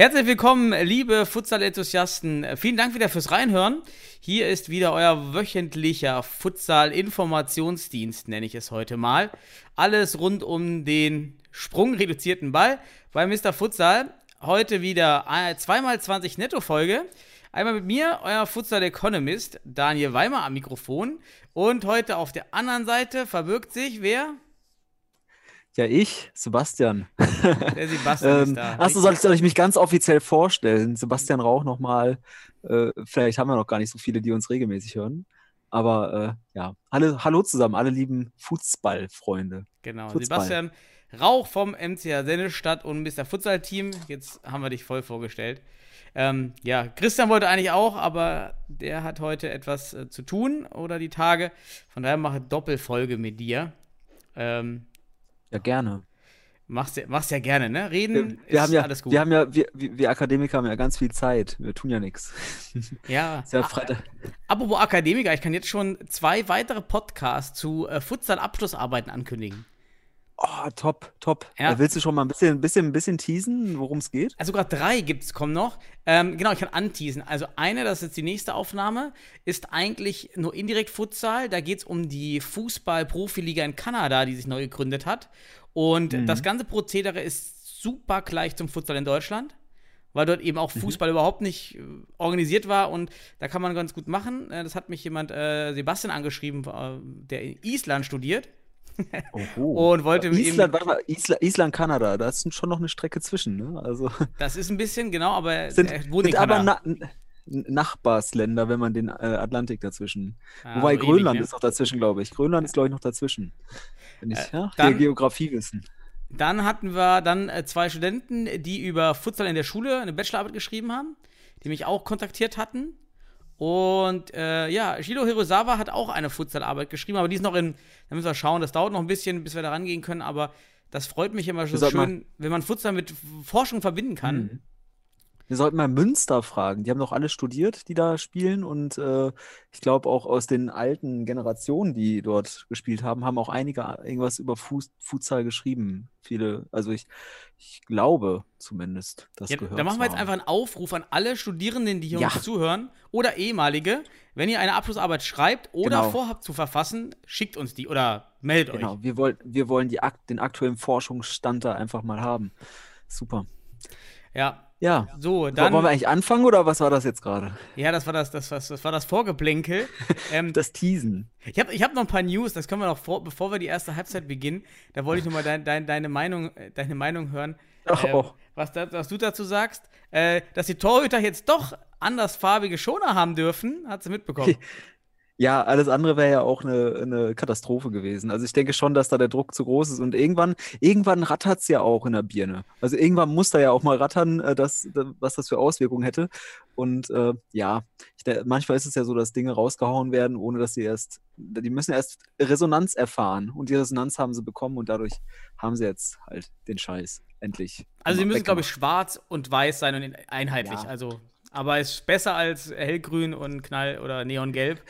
Herzlich willkommen, liebe Futsal-Enthusiasten. Vielen Dank wieder fürs Reinhören. Hier ist wieder euer wöchentlicher Futsal-Informationsdienst, nenne ich es heute mal. Alles rund um den sprungreduzierten Ball bei Mr. Futsal. Heute wieder eine 2x20 Netto-Folge. Einmal mit mir, euer Futsal-Economist, Daniel Weimer am Mikrofon. Und heute auf der anderen Seite verbirgt sich wer? Ja, ich, Sebastian. Der Sebastian ist Ähm, da. achso, soll ich, soll ich mich ganz offiziell vorstellen? Sebastian Rauch nochmal. Äh, vielleicht haben wir noch gar nicht so viele, die uns regelmäßig hören. Aber äh, ja, alle, hallo zusammen, alle lieben Fußballfreunde. Genau, Futsal. Sebastian Rauch vom MCH Sennestadt und Mr. Futsal Team. Jetzt haben wir dich voll vorgestellt. Ähm, ja, Christian wollte eigentlich auch, aber der hat heute etwas äh, zu tun oder die Tage. Von daher mache Doppelfolge mit dir. Ähm, Ja, gerne. machst, ja, machst ja gerne, ne? Reden Wir, haben ja, alles gut. wir haben ja, wir, wir Akademiker haben ja ganz viel Zeit. Wir tun ja nichts. ja. Ist ja Freitag. Apropos Akademiker, ich kann jetzt schon zwei weitere Podcasts zu äh, Futsal-Abschlussarbeiten ankündigen. Oh, top, top. Ja. Äh, willst du schon mal ein bisschen, bisschen, bisschen teasen, worum es geht? Also sogar drei gibt's, kommen noch. Ähm, genau, ich kann anteasen. Also eine, das ist jetzt die nächste Aufnahme, ist eigentlich nur indirekt Futsal. Da geht's um die Fußball-Profiliga in Kanada, die sich neu gegründet hat. Und das ganze Prozedere ist super gleich zum Futsal in Deutschland. Weil dort eben auch Fußball überhaupt nicht äh, organisiert war und da kann man ganz gut machen. Äh, das hat mich jemand, äh, Sebastian, angeschrieben, der in Island studiert. Oh, Und wollte Island, eben- mal, Island, Island, Kanada, da ist schon noch eine Strecke zwischen, ne? Also Das ist ein bisschen, genau, aber sind, sind aber na, Nachbarsländer, wenn man den äh, Atlantik dazwischen. Ah, Wobei so Grönland ähnlich, ne? ist auch dazwischen, glaube ich. Grönland ist, glaube ich, noch dazwischen. Wenn ich, Äh, ja, dann- Geografie wissen. Dann hatten wir dann äh, zwei Studenten, die über Futsal in der Schule eine Bachelorarbeit geschrieben haben, die mich auch kontaktiert hatten. Und äh, ja, Shiro Hirosawa hat auch eine Futsalarbeit geschrieben, aber die ist noch in, da müssen wir schauen, das dauert noch ein bisschen, bis wir da rangehen können, aber das freut mich immer so schön, wenn man Futsal mit Forschung verbinden kann. Mhm. Wir sollten mal Münster fragen. Die haben doch alle studiert, die da spielen. Und äh, ich glaube auch aus den alten Generationen, die dort gespielt haben, haben auch einige irgendwas über Fuß, Futsal geschrieben. Viele, also ich, ich glaube zumindest, das Ja, gehört da machen wir jetzt einfach einen Aufruf an alle Studierenden, die hier Ja. uns zuhören oder ehemalige. Wenn ihr eine Abschlussarbeit schreibt oder Genau. vorhabt zu verfassen, schickt uns die oder meldet euch. Genau, wir wollen, wir wollen die, den aktuellen Forschungsstand da einfach mal haben. Super. Ja, Ja. so, dann. wollen wir eigentlich anfangen oder was war das jetzt gerade? Ja, das war das, das, das, das war das Vorgeplänkel. ähm, Das Teasen. ich habe ich hab noch ein paar News, das können wir noch vor, bevor wir die erste Halbzeit beginnen. Da wollte ich nur mal dein, dein, deine, Meinung, äh, deine Meinung hören. Ach, äh, oh. was, was du dazu sagst. Äh, dass die Torhüter jetzt doch andersfarbige Schoner haben dürfen, hat sie mitbekommen. Ja, alles andere wäre ja auch eine, eine Katastrophe gewesen. Also ich denke schon, dass da der Druck zu groß ist. Und irgendwann, irgendwann rattert es ja auch in der Birne. Also irgendwann muss da ja auch mal rattern, äh, dass, da- was das für Auswirkungen hätte. Und äh, ja, ich, de- manchmal ist es ja so, dass Dinge rausgehauen werden, ohne dass sie erst, die müssen erst Resonanz erfahren. Und die Resonanz haben sie bekommen und dadurch haben sie jetzt halt den Scheiß endlich. Also sie müssen, glaube ich, schwarz und weiß sein und einheitlich. Ja. Also, aber es ist besser als hellgrün und knall- oder neongelb.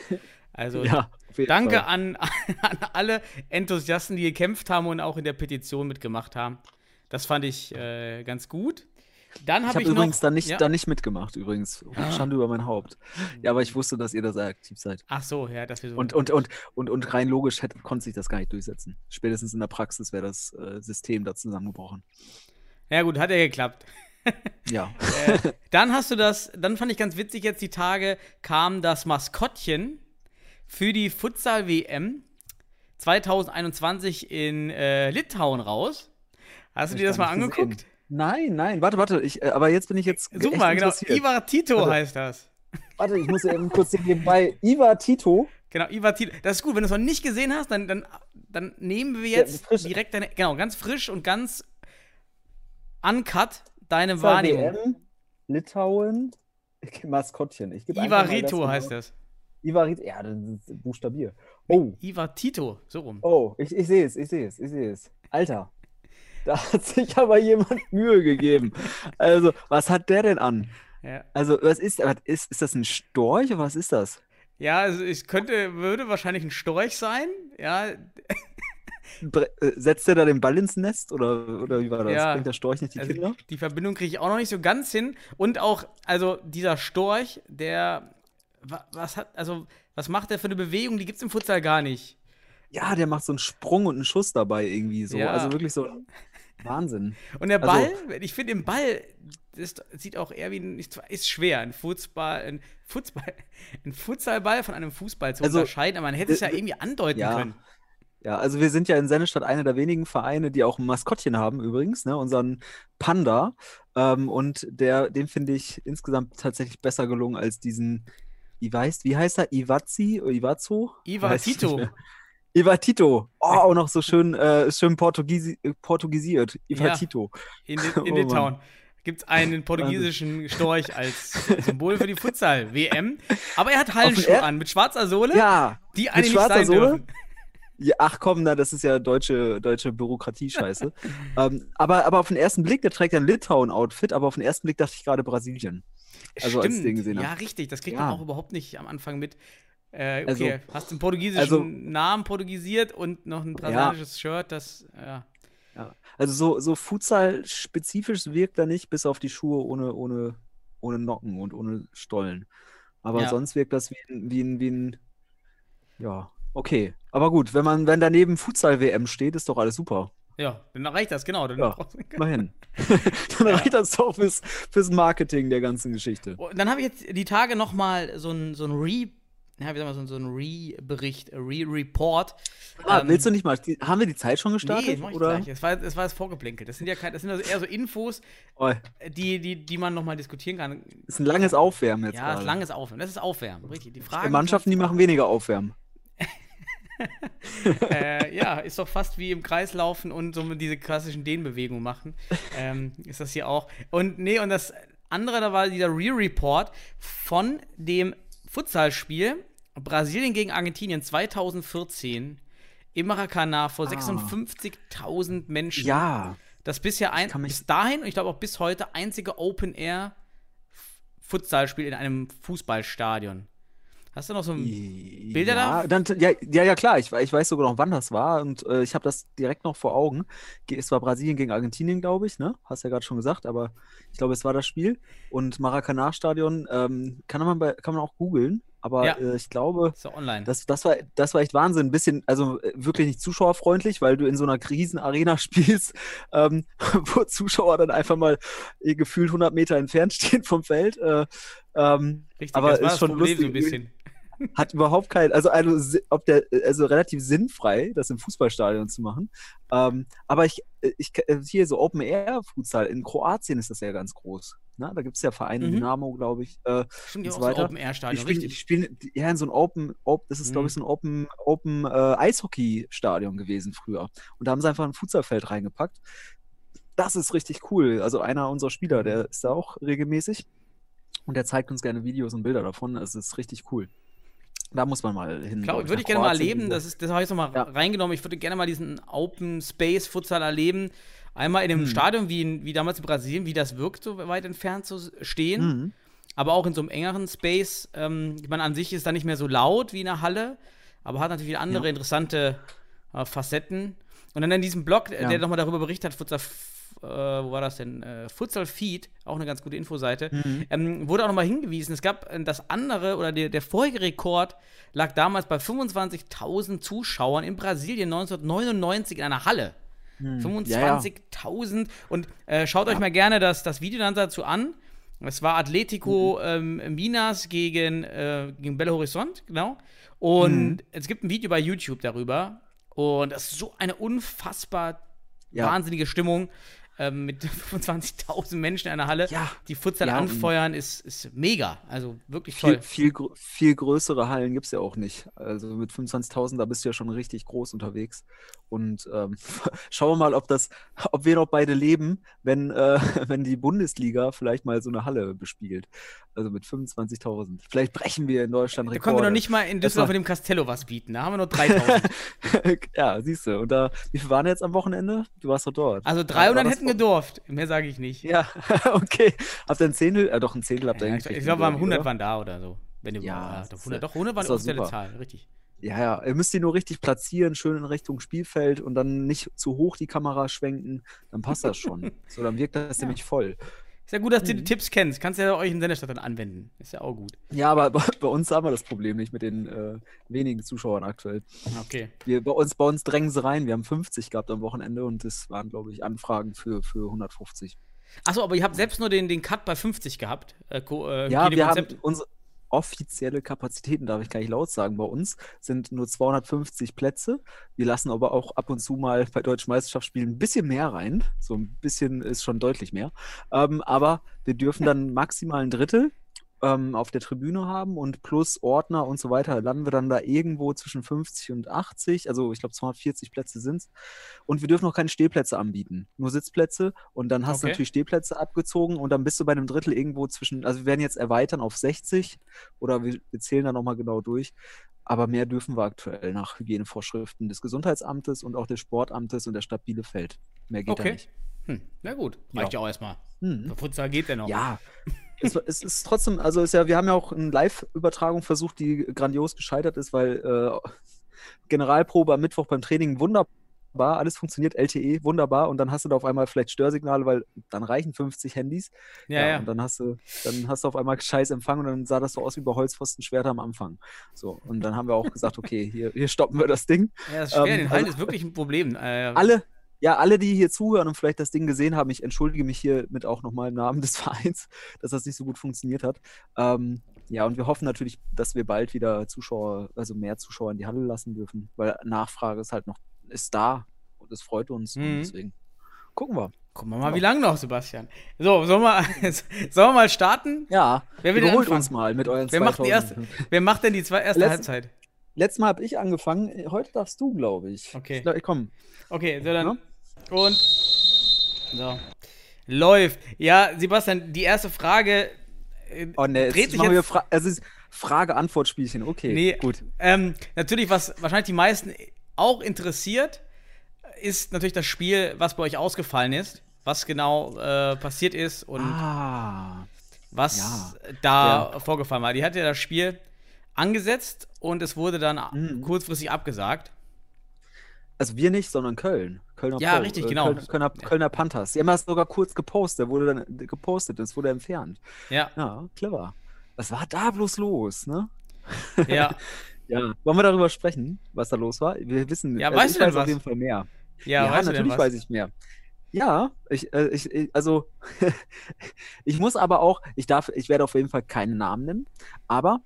Also Ja, danke Fall. an, an alle Enthusiasten, die gekämpft haben und auch in der Petition mitgemacht haben. Das fand ich äh, ganz gut. Dann Ich habe ich, noch. übrigens da nicht, ja? da nicht mitgemacht, übrigens. Schande über mein Haupt. Ja, aber ich wusste, dass ihr da sehr aktiv seid. Ach so, ja, dass wir so. Und, und, und, und, und rein logisch hätte, konnte sich das gar nicht durchsetzen. Spätestens in der Praxis wäre das äh, System da zusammengebrochen. ja, gut, hat ja geklappt. Ja. äh, dann hast du das, dann fand ich ganz witzig, jetzt die Tage kam das Maskottchen für die Futsal-WM 2021 in äh, Litauen raus. Hast du dir das mal angeguckt? gesehen. Nein, nein, warte, warte. Ich, äh, aber jetzt bin ich jetzt. Such mal, genau. Ivar Tito Warte. heißt das. Warte, ich muss eben kurz den nebenbei. Iva Tito. Genau, Ivar Tito. Das ist gut, wenn du es noch nicht gesehen hast, dann, dann, dann nehmen wir Ja, jetzt frisch. direkt deine, genau, ganz frisch und ganz uncut deine Wahrnehmung. WM, Litauen. Maskottchen. Ich Ivarito heißt das. Ivarit, ja, das ist buchstabier. Oh, Iva Tito, so rum. oh, ich, ich sehe es, ich sehe es, ich sehe es. Alter, da hat sich aber jemand Mühe gegeben. Also, was hat der denn an? Ja. Also, was ist, was ist, ist das ein Storch oder was ist das? Ja, also es könnte, würde wahrscheinlich ein Storch sein. Ja, äh, setzt der da den Ball ins Nest oder, oder wie war das? Ja. Bringt der Storch nicht die also Kinder? die Verbindung kriege ich auch noch nicht so ganz hin. Und auch, also dieser Storch, der, was hat, also, was macht der für eine Bewegung? Die gibt es im Futsal gar nicht. Ja, der macht so einen Sprung und einen Schuss dabei irgendwie so. Ja. Also wirklich so Wahnsinn. Und der Also- Ball, ich finde den Ball, das sieht auch eher wie ein, ist ist schwer, ein Fußball, ein Fußball, ein Futsalball von einem Fußball zu Also, unterscheiden, aber man hätte es ja äh, irgendwie andeuten ja. können. Ja, also wir sind ja in Sennestadt einer der wenigen Vereine, die auch ein Maskottchen haben übrigens, ne, unseren Panda. Ähm, und der, den finde ich insgesamt tatsächlich besser gelungen als diesen, ich weiß, wie heißt er? Iwazi oder Iwazo? Iva Weiß ich Tito. nicht mehr. Iva Tito. Oh, auch noch so schön, äh, schön Portugiesi äh, portugisiert. Iva Ja. In, Oh in Mann. Litauen gibt es einen portugiesischen Storch als Symbol für die Futsal-WM. Aber er hat Hallenschuhe an mit schwarzer Sohle, Ja, die mit eigentlich nicht schwarzer sein Sohle? dürfen. Ja, ach komm, na, das ist ja deutsche, deutsche Bürokratie-Scheiße. ähm, aber, aber auf den ersten Blick, der trägt ja ein Litauen-Outfit, aber auf den ersten Blick dachte ich gerade Brasilien. Also als ich den gesehen Ja, habe. richtig. Das kriegt Ja. man auch überhaupt nicht am Anfang mit. Äh, Also- okay, hast einen portugiesischen also- Namen portugiesiert und noch ein brasilianisches Shirt, das, ja. Ja. Also so, so Futsal-spezifisch wirkt er nicht, bis auf die Schuhe ohne, ohne, ohne Nocken und ohne Stollen. Aber Ja. sonst wirkt das wie ein, wie ein, wie ein, ja, okay. Aber gut, wenn man, wenn daneben Futsal-WM steht, ist doch alles super. Ja, dann reicht das, genau. Dann Ja. Immerhin. Dann reicht das doch fürs, fürs Marketing der ganzen Geschichte. Und dann habe ich jetzt die Tage noch mal so ein, so ein Re, ja, wie sagen wir, so ein, so ein Re-Bericht, Re-Report. Ah, Ähm, willst du nicht mal, die, haben wir die Zeit schon Nee, gestartet? mach ich oder? gleich. Es war, es war das Vorgeplänkel. Das sind ja kein, das sind also eher so Infos, Oh, die, die, die man noch mal diskutieren kann. ist ein langes Aufwärmen jetzt Ja, das gerade. ist langes Aufwärmen. Das ist Aufwärmen, richtig. Die Die Fragen Mannschaften, die machen weniger Aufwärmen. äh, ja, ist doch fast wie im Kreis laufen und so diese klassischen Dehnbewegungen machen. Ähm, ist das hier auch. Und nee, und das andere, da war dieser Re-Report von dem Futsalspiel Brasilien gegen Argentinien 2014 im Maracanã vor 56.000 Menschen. Ja. Das bisher ein, bis dahin und ich glaube auch bis heute einzige Open-Air-Futsalspiel in einem Fußballstadion. Hast du noch so ein Bilder ja, da? Dann, ja, ja, ja, klar. Ich, ich weiß sogar noch, wann das war. Und äh, ich habe das direkt noch vor Augen. Ge- Es war Brasilien gegen Argentinien, glaube ich. Ne? Hast ja gerade schon gesagt. Aber ich glaube, es war das Spiel. Und Maracanã-Stadion ähm, kann, man bei, kann man auch googeln. Aber Ja. äh, ich glaube, das, das, war, das war echt Wahnsinn. Ein bisschen, also äh, wirklich nicht zuschauerfreundlich, weil du in so einer Krisenarena spielst, ähm, wo Zuschauer dann einfach mal äh, gefühlt 100 Meter entfernt stehen vom Feld. Äh, ähm, Richtig, aber das war ist das schon Problem so ein lustig. bisschen. Hat überhaupt kein, also, also ob der, also relativ sinnfrei, das im Fußballstadion zu machen. Ähm, aber ich, ich äh, hier so Open Air Futsal in Kroatien ist das ja ganz groß. Ne? Da gibt es ja Vereine, Mhm. Dynamo, glaube ich. Äh, Stimmt, und so auch so weiter. Open-Air-Stadion, die spielen, die spielen die- ja in so ein Open, Open das ist glaube ich Mhm. so ein Open, Open äh, Eishockey-Stadion gewesen früher. Und da haben sie einfach ein Futsalfeld reingepackt. Das ist richtig cool. Also einer unserer Spieler, der ist da auch regelmäßig und der zeigt uns gerne Videos und Bilder davon. Es ist richtig cool. Da muss man mal hin. Klar, glaub würde ich gerne mal Kroatien erleben. irgendwo. Das, ist, das habe ich jetzt noch mal Ja. reingenommen. Ich würde gerne mal diesen Open Space Futsal erleben. Einmal in einem Hm. Stadion wie, in, wie damals in Brasilien, wie das wirkt, so weit entfernt zu stehen. Mhm. Aber auch in so einem engeren Space. Ähm, ich meine, an sich ist da nicht mehr so laut wie in der Halle, aber hat natürlich andere Ja. interessante äh, Facetten. Und dann in diesem Blog, äh, Ja. der nochmal darüber berichtet hat, Futsal, äh, wo war das denn? Äh, Futsal Feed, auch eine ganz gute Infoseite, Mhm. ähm, wurde auch nochmal hingewiesen, es gab äh, das andere oder der, der vorige Rekord lag damals bei 25.000 Zuschauern in Brasilien 1999 in einer Halle. Hm. Ja, ja. 25.000 und äh, schaut euch mal gerne das, das Video dann dazu an. Es war Atletico Mhm. ähm, Minas gegen, äh, gegen Belo Horizonte, genau. Und Mhm. es gibt ein Video bei YouTube darüber. Und das ist so eine unfassbar Ja. wahnsinnige Stimmung. Ähm, mit 25.000 Menschen in einer Halle, Ja. die Futsal Ja, anfeuern, ist, ist mega. Also wirklich toll. Viel, viel, gr- viel größere Hallen gibt es ja auch nicht. Also mit 25.000, da bist du ja schon richtig groß unterwegs. Und ähm, schauen wir mal, ob das, ob wir noch beide leben, wenn, äh, wenn die Bundesliga vielleicht mal so eine Halle bespielt. Also mit 25.000. Vielleicht brechen wir in Deutschland Da Rekorde. können wir noch nicht mal in Düsseldorf mit dem Castello was bieten. Da haben wir nur 3000. ja, siehst du. Und da, wie viel waren jetzt am Wochenende? Du warst doch dort. Also War 300 das hätten vor- gedurft. Mehr sage ich nicht. Ja, okay. Habt ihr ein Zehntel? Äh, doch, ein Zehntel habt ihr Ja, ich ich glaube, wir haben oder? 100 waren da oder so. Wenn ihr, Ja, ja, das doch ist 100, ja- doch 100 waren doch offizielle. Zahl, richtig. Ja, ja, ihr müsst die nur richtig platzieren, schön in Richtung Spielfeld und dann nicht zu hoch die Kamera schwenken, dann passt das schon. so, dann wirkt das nämlich voll. Ist ja gut, dass du Mhm. die Tipps kennst. Kannst ja euch in Senderstadt dann anwenden. Ist ja auch gut. Ja, aber bei, uns haben wir das Problem nicht mit den äh, wenigen Zuschauern aktuell. Okay. Wir, bei, uns, bei uns drängen sie rein. Wir haben 50 gehabt am Wochenende und das waren, glaube ich, Anfragen für, für 150. Achso, aber ihr habt selbst nur den, den Cut bei 50 gehabt. Äh, äh, Ja, wir haben Hygienekonzept. Offizielle Kapazitäten, darf ich gar nicht laut sagen, bei uns sind nur 250 Plätze. Wir lassen aber auch ab und zu mal bei deutschen Meisterschaftsspielen ein bisschen mehr rein. So ein bisschen ist schon deutlich mehr. Ähm, aber wir dürfen dann maximal ein Drittel ähm, auf der Tribüne haben und plus Ordner und so weiter landen wir dann da irgendwo zwischen 50 und 80. Also ich glaube 240 Plätze sind es. Und wir dürfen noch keine Stehplätze anbieten, nur Sitzplätze. Und dann hast du Okay. natürlich Stehplätze abgezogen und dann bist du bei einem Drittel irgendwo zwischen, also wir werden jetzt erweitern auf 60 oder wir, wir zählen da nochmal genau durch. Aber mehr dürfen wir aktuell nach Hygienevorschriften des Gesundheitsamtes und auch des Sportamtes und der Stadt Bielefeld. Mehr geht da Okay. nicht. Hm, na gut. Reicht ja, auch erstmal. Hm. Futsal geht der noch. Ja, es, es ist trotzdem, also ist ja, wir haben ja auch eine Live-Übertragung versucht, die grandios gescheitert ist, weil äh, Generalprobe am Mittwoch beim Training wunderbar, alles funktioniert, LTE wunderbar und dann hast du da auf einmal vielleicht Störsignale, weil dann reichen 50 Handys. ja. ja. Und dann hast du, dann hast du auf einmal scheiß Empfang und dann sah das so aus wie bei Holzpfostenschwerter am Anfang. So, und dann haben wir auch gesagt, okay, hier, hier stoppen wir das Ding. Ja, das ist schwer. Ähm, den Halt also- ist wirklich ein Problem. Äh, alle, ja, alle, die hier zuhören und vielleicht das Ding gesehen haben, ich entschuldige mich hiermit auch nochmal im Namen des Vereins, dass das nicht so gut funktioniert hat. Ähm, ja, und wir hoffen natürlich, dass wir bald wieder Zuschauer, also mehr Zuschauer in die Halle lassen dürfen, weil Nachfrage ist halt noch, ist da und es freut uns. Und Mhm. deswegen gucken wir. Gucken wir mal, wie lange noch, Sebastian. So, sollen wir, sollen wir mal starten? Ja, Wer will uns mal mit euren Wer macht, die 2000. erste, wer macht denn die zwei, erste Letz- Halbzeit? Letztes Mal habe ich angefangen, heute darfst du, glaube ich. Okay. Ich, glaub, komm. Okay, so dann. Ja. Und. So. Läuft. Ja, Sebastian, die erste Frage. äh, Oh ne, dreht sich jetzt. Fra es ist Frage-Antwort-Spielchen. Okay, Nee, gut. Ähm, natürlich, was wahrscheinlich die meisten auch interessiert, ist natürlich das Spiel, was bei euch ausgefallen ist. Was genau äh, passiert ist und Ah, was ja. da vorgefallen war. Die hatte ja das Spiel angesetzt und es wurde dann Mhm. kurzfristig abgesagt. Also wir nicht, sondern Köln. Kölner Ja, Pro- richtig, äh, genau. Kölner, Kölner, Kölner Panthers. Die haben das sogar kurz gepostet, wurde dann gepostet, es wurde entfernt. Ja, Ja, clever. Was war da bloß los, ne? ja, Ja. Wollen wir darüber sprechen, was da los war? Wir wissen, Ja, also weißt ich du weiß auf was? jeden Fall mehr. ja, Ja, weißt natürlich weiß ich mehr. Ja, ich, äh, ich, ich also ich muss aber auch, ich darf, ich werde auf jeden Fall keinen Namen nennen, aber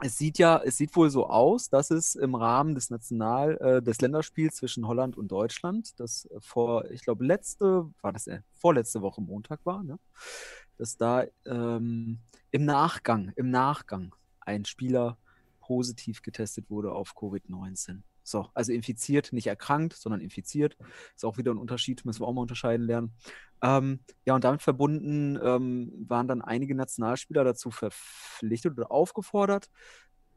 es sieht ja, es sieht wohl so aus, dass es im Rahmen des National, äh, des Länderspiels zwischen Holland und Deutschland, das vor, ich glaube, letzte, war das äh, vorletzte Woche Montag war, ne? Dass da ähm, im Nachgang, im Nachgang ein Spieler positiv getestet wurde auf Covid-19. So, also infiziert, nicht erkrankt, sondern infiziert. Ist auch wieder ein Unterschied, müssen wir auch mal unterscheiden lernen. Ähm, ja, und damit verbunden ähm, waren dann einige Nationalspieler dazu verpflichtet oder aufgefordert,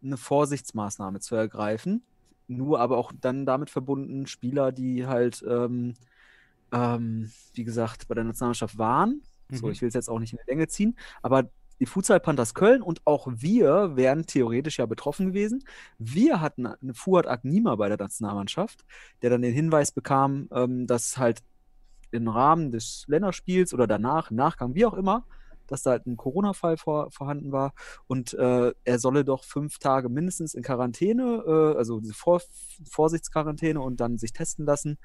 eine Vorsichtsmaßnahme zu ergreifen. Nur aber auch dann damit verbunden Spieler, die halt, ähm, ähm, wie gesagt, bei der Nationalmannschaft waren. So, Mhm. ich will es jetzt auch nicht in die Länge ziehen, aber die Futsal Panthers Köln und auch wir wären theoretisch ja betroffen gewesen. Wir hatten einen Fuad Agnima bei der Nationalmannschaft, der dann den Hinweis bekam, ähm, dass halt im Rahmen des Länderspiels oder danach, Nachgang, wie auch immer, dass da halt ein Corona-Fall vor, vorhanden war und äh, er solle doch fünf Tage mindestens in Quarantäne, äh, also diese vor Vorsichtsquarantäne und dann sich testen lassen.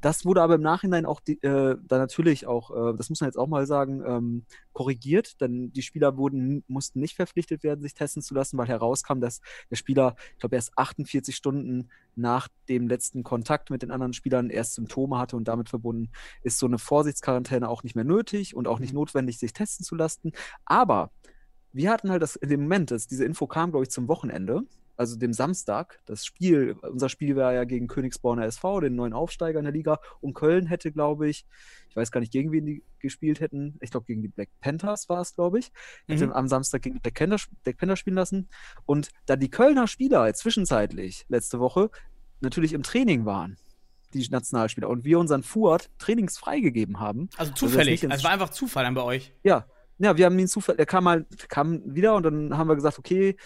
Das wurde aber im Nachhinein auch die, äh, dann natürlich auch, äh, das muss man jetzt auch mal sagen, ähm, korrigiert, denn die Spieler wurden, mussten nicht verpflichtet werden, sich testen zu lassen, weil herauskam, dass der Spieler, ich glaube, erst 48 Stunden nach dem letzten Kontakt mit den anderen Spielern erst Symptome hatte und damit verbunden ist so eine Vorsichtsquarantäne auch nicht mehr nötig und auch nicht Mhm. notwendig, sich testen zu lassen. Aber wir hatten halt das in dem Moment, dass diese Info kam, glaube ich, zum Wochenende, also dem Samstag. Das Spiel, unser Spiel war ja gegen Königsborner SV, den neuen Aufsteiger in der Liga. Und Köln hätte, glaube ich, ich weiß gar nicht, gegen wen die gespielt hätten. Ich glaube, gegen die Black Panthers war es, glaube ich. Hätte Mhm. am Samstag gegen die Black Panther, Black Panther spielen lassen. Und da die Kölner Spieler zwischenzeitlich letzte Woche natürlich im Training waren, die Nationalspieler, und wir unseren Fuad trainingsfrei gegeben haben, Also jetzt zufällig. Also, es war einfach Zufall dann bei euch. ja, ja, wir haben ihn zufällig, er kam mal, kam wieder und dann haben wir gesagt, okay,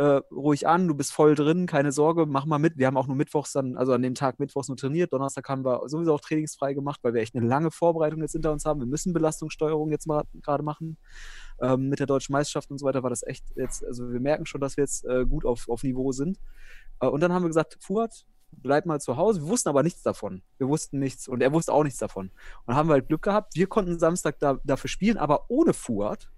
äh, ruhig an, du bist voll drin, keine Sorge, mach mal mit. Wir haben auch nur mittwochs dann, also an dem Tag mittwochs nur trainiert. Donnerstag haben wir sowieso auch trainingsfrei gemacht, weil wir echt eine lange Vorbereitung jetzt hinter uns haben. Wir müssen Belastungssteuerung jetzt gerade machen. Ähm, mit der deutschen Meisterschaft und so weiter war das echt jetzt, also wir merken schon, dass wir jetzt äh, gut auf, auf Niveau sind. Äh, und dann haben wir gesagt, Fuad, bleib mal zu Hause. Wir wussten aber nichts davon. Wir wussten nichts und er wusste auch nichts davon. Und dann haben wir halt Glück gehabt. Wir konnten Samstag da, dafür spielen, aber ohne Fuad.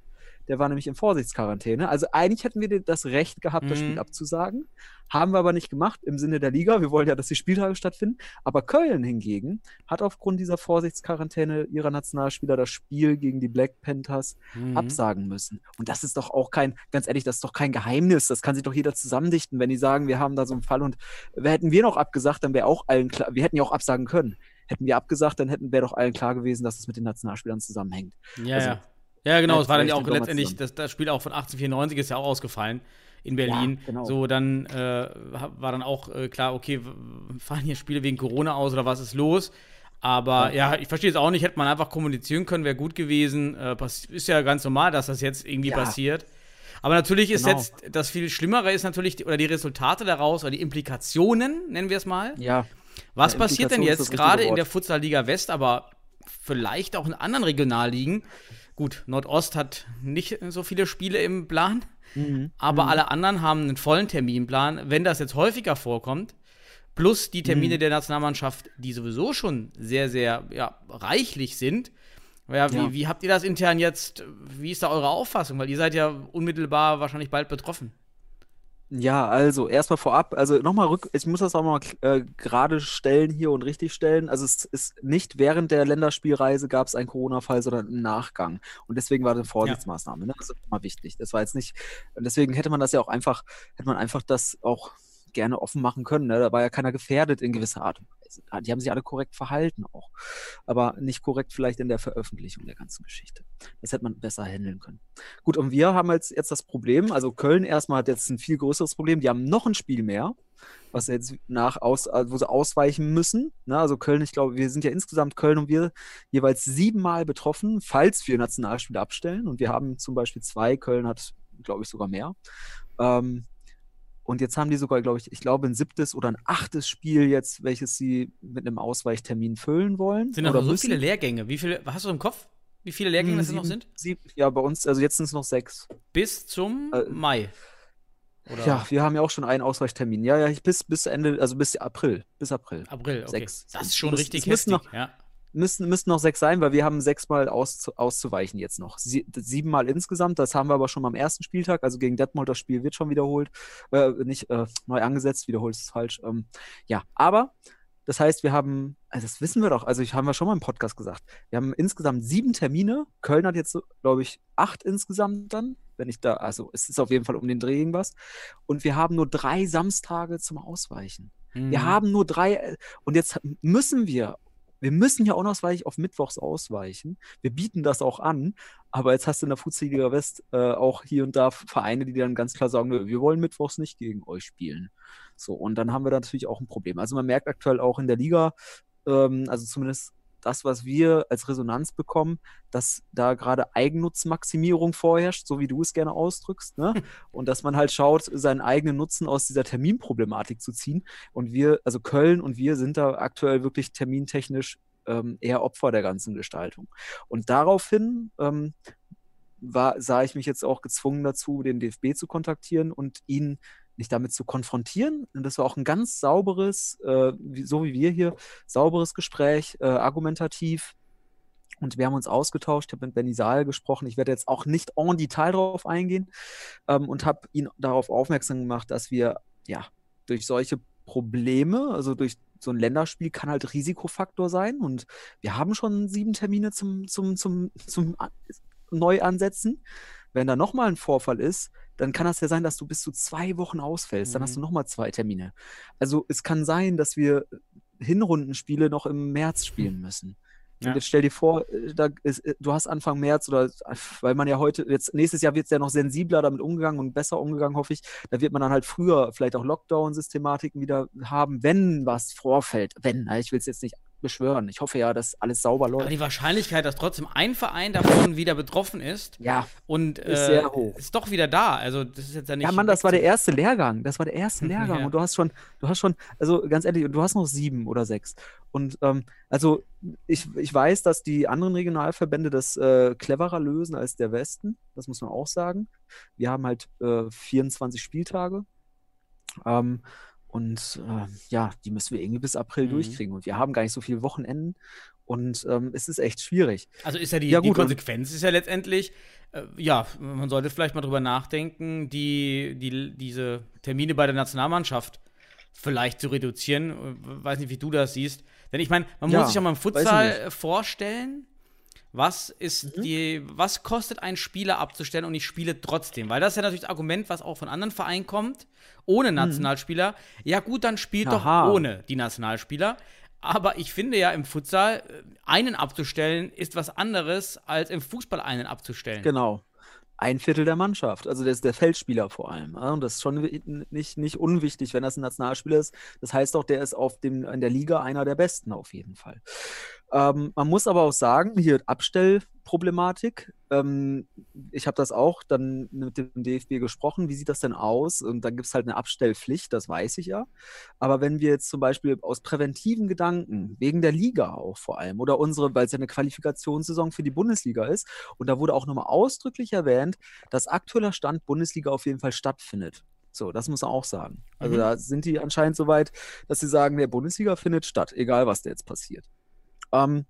Der war nämlich in Vorsichtsquarantäne. Also eigentlich hätten wir das Recht gehabt, das Mhm. Spiel abzusagen. Haben wir aber nicht gemacht im Sinne der Liga. Wir wollen ja, dass die Spieltage stattfinden. Aber Köln hingegen hat aufgrund dieser Vorsichtsquarantäne ihrer Nationalspieler das Spiel gegen die Black Panthers Mhm. absagen müssen. Und das ist doch auch kein, ganz ehrlich, das ist doch kein Geheimnis. Das kann sich doch jeder zusammendichten, wenn die sagen, wir haben da so einen Fall und hätten wir noch abgesagt, dann wäre auch allen klar, wir hätten ja auch absagen können. Hätten wir abgesagt, dann hätten wäre doch allen klar gewesen, dass es mit den Nationalspielern zusammenhängt. Ja, Also, ja. Ja, genau, es war dann ja auch letztendlich, das, das Spiel auch von 1894 ist ja auch ausgefallen in Berlin. Ja, genau. So, dann äh, war dann auch äh, klar, okay, fallen hier Spiele wegen Corona aus oder was ist los? Aber ja, ich verstehe es auch nicht, hätte man einfach kommunizieren können, wäre gut gewesen. Äh, ist ja ganz normal, dass das jetzt irgendwie Ja. passiert. Aber natürlich ist Genau. jetzt das viel Schlimmere ist natürlich, oder die Resultate daraus oder die Implikationen, nennen wir es mal. Ja, Was Ja, passiert denn jetzt gerade in der Futsal-Liga West, aber vielleicht auch in anderen Regionalligen? Gut, Nordost hat nicht so viele Spiele im Plan, Mhm. aber alle anderen haben einen vollen Terminplan. Wenn das jetzt häufiger vorkommt, plus die Mhm. Termine der Nationalmannschaft, die sowieso schon sehr, sehr ja, reichlich sind. Ja, wie, Ja. wie habt ihr das intern jetzt? Wie ist da eure Auffassung? Weil ihr seid ja unmittelbar wahrscheinlich bald betroffen. Ja, also erstmal vorab, also nochmal rück, ich muss das auch mal äh, gerade stellen hier und richtig stellen. Also es ist nicht während der Länderspielreise gab es einen Corona-Fall, sondern im Nachgang. Und deswegen war das eine Vorsichtsmaßnahme. Ne? Das ist immer wichtig. Das war jetzt nicht, und deswegen hätte man das ja auch einfach, hätte man einfach das auch gerne offen machen können. Ne? Da war ja keiner gefährdet in gewisser Art Weise. Die haben sich alle korrekt verhalten auch. Aber nicht korrekt vielleicht in der Veröffentlichung der ganzen Geschichte. Das hätte man besser handeln können. Gut, und wir haben jetzt, jetzt das Problem, also Köln erstmal hat jetzt ein viel größeres Problem, die haben noch ein Spiel mehr, was jetzt nach aus, äh, wo sie ausweichen müssen. Ne? Also Köln, ich glaube, wir sind ja insgesamt Köln und wir jeweils siebenmal betroffen, falls wir Nationalspiele abstellen. Und wir haben zum Beispiel zwei, Köln hat, glaube ich, sogar mehr. Ähm, und jetzt haben die sogar, glaube ich, ich glaube, ein siebtes oder ein achtes Spiel jetzt, welches sie mit einem Ausweichtermin füllen wollen. Sind aber so müssen. viele Lehrgänge. Wie viele, hast du im Kopf? Wie viele Lehrgänge Hm, das noch sieben- sind? Sieben, ja, bei uns, also jetzt sind es noch sechs. Bis zum Äh, Mai. Oder Ja, wir haben ja auch schon einen Ausweichtermin. Ja, ja, ich- bis, bis Ende, also bis April. Bis April. April, okay. Sechs. Das ist schon Es- richtig es müssen heftig. noch- ja. Müssen, müssen noch sechs sein, weil wir haben sechsmal aus, auszuweichen jetzt noch. Sie, siebenmal insgesamt, das haben wir aber schon am ersten Spieltag, also gegen Detmold, das Spiel wird schon wiederholt. Äh, nicht äh, neu angesetzt, wiederholt ist falsch. Ähm, ja, aber das heißt, wir haben, also das wissen wir doch, also ich haben wir schon mal im Podcast gesagt, wir haben insgesamt sieben Termine. Köln hat jetzt, glaube ich, acht insgesamt dann, wenn ich da, also es ist auf jeden Fall um den Dreh irgendwas. Und wir haben nur drei Samstage zum Ausweichen. Wir Mhm. haben nur drei, äh, und jetzt müssen wir, wir müssen ja unausweichlich auf Mittwochs ausweichen. Wir bieten das auch an, aber jetzt hast du in der Fußballliga West äh, auch hier und da Vereine, die dann ganz klar sagen, "Nö, wir wollen Mittwochs nicht gegen euch spielen. So, und dann haben wir da natürlich auch ein Problem. Also man merkt aktuell auch in der Liga, ähm, also zumindest das, was wir als Resonanz bekommen, dass da gerade Eigennutzmaximierung vorherrscht, so wie du es gerne ausdrückst, ne? Und dass man halt schaut, seinen eigenen Nutzen aus dieser Terminproblematik zu ziehen. Und wir, also Köln und wir sind da aktuell wirklich termintechnisch ähm, eher Opfer der ganzen Gestaltung. Und daraufhin ähm, war, sah ich mich jetzt auch gezwungen dazu, den DFB zu kontaktieren und ihn nicht damit zu konfrontieren. Und das war auch ein ganz sauberes, äh, wie, so wie wir hier, sauberes Gespräch, äh, argumentativ. Und wir haben uns ausgetauscht, ich habe mit Benny Saal gesprochen. Ich werde jetzt auch nicht en Detail darauf eingehen ähm, und habe ihn darauf aufmerksam gemacht, dass wir ja durch solche Probleme, also durch so ein Länderspiel kann halt Risikofaktor sein. Und wir haben schon sieben Termine zum, zum, zum, zum Neuansetzen. Wenn da nochmal ein Vorfall ist, dann kann das ja sein, dass du bis zu zwei Wochen ausfällst. Dann hast du Mhm. nochmal zwei Termine. Also es kann sein, dass wir Hinrundenspiele noch im März spielen müssen. Ja. Und jetzt stell dir vor, äh, ist, äh, du hast Anfang März oder äh, weil man ja heute, jetzt nächstes Jahr wird es ja noch sensibler damit umgegangen und besser umgegangen, hoffe ich. Da wird man dann halt früher vielleicht auch Lockdown-Systematiken wieder haben, wenn was vorfällt. Wenn, na, ich will es jetzt nicht beschwören. Ich hoffe ja, dass alles sauber Aber läuft. die Wahrscheinlichkeit, dass trotzdem ein Verein davon wieder betroffen ist Ja, und Ist äh, sehr hoch. ist doch wieder da. Also das ist jetzt ja nicht. Ja, Mann, das war der erste Lehrgang. Das war der erste Lehrgang. Ja. Und du hast schon, du hast schon, also ganz ehrlich, du hast noch sieben oder sechs. Und ähm, also ich, ich weiß, dass die anderen Regionalverbände das äh, cleverer lösen als der Westen. Das muss man auch sagen. Wir haben halt äh, 24 Spieltage. Ähm, und äh, ja, die müssen wir irgendwie bis April Mhm. durchkriegen. Und wir haben gar nicht so viele Wochenenden. Und ähm, es ist echt schwierig. Also ist ja die, Ja, die gut, und- Konsequenz ist ja letztendlich, äh, ja, man sollte vielleicht mal drüber nachdenken, die, die, diese Termine bei der Nationalmannschaft vielleicht zu reduzieren. Äh, Weiß nicht, wie du das siehst. Denn ich meine, man Ja, muss sich ja mal im Futsal vorstellen, was ist Mhm. die, was kostet ein Spieler abzustellen und ich spiele trotzdem? Weil das ist ja natürlich das Argument, was auch von anderen Vereinen kommt, ohne Nationalspieler. Ja, gut, dann spielt Mhm. Aha. doch ohne die Nationalspieler. Aber ich finde ja im Futsal, äh, einen abzustellen, ist was anderes, als im Fußball einen abzustellen. Genau. Ein Viertel der Mannschaft, also ist der Feldspieler vor allem. Und das ist schon nicht, nicht unwichtig, wenn das ein Nationalspieler ist. Das heißt auch, der ist auf dem, in der Liga einer der Besten auf jeden Fall. Ähm, man muss aber auch sagen, hier Abstellproblematik. Ähm, ich habe das auch dann mit dem DFB gesprochen. Wie sieht das denn aus? Und dann gibt es halt eine Abstellpflicht, das weiß ich ja. Aber wenn wir jetzt zum Beispiel aus präventiven Gedanken, wegen der Liga auch vor allem, oder unsere, weil es ja eine Qualifikationssaison für die Bundesliga ist, und da wurde auch nochmal ausdrücklich erwähnt, dass aktueller Stand Bundesliga auf jeden Fall stattfindet. So, das muss man auch sagen. Also Mhm. da sind die anscheinend so weit, dass sie sagen, der Bundesliga findet statt, egal was da jetzt passiert. Ähm,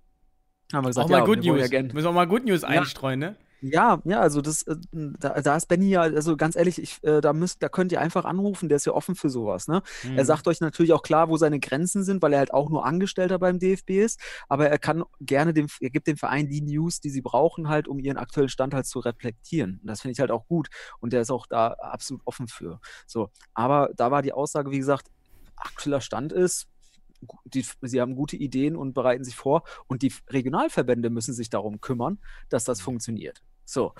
haben wir gesagt, auch mal ja, Good News. ja Müssen wir auch mal Good News einstreuen, ne? ja, ja, also das, äh, da, da ist Benny ja, also ganz ehrlich, ich, äh, da müsst, da könnt ihr einfach anrufen, der ist ja offen für sowas, ne? Mhm. Er sagt euch natürlich auch klar, wo seine Grenzen sind, weil er halt auch nur Angestellter beim DFB ist, aber er kann gerne dem, er gibt dem Verein die News, die sie brauchen, halt, um ihren aktuellen Stand halt zu reflektieren. Und das finde ich halt auch gut. Und der ist auch da absolut offen für. So, aber da war die Aussage, wie gesagt, aktueller Stand ist, die, sie haben gute Ideen und bereiten sich vor. Und die Regionalverbände müssen sich darum kümmern, dass das funktioniert. So,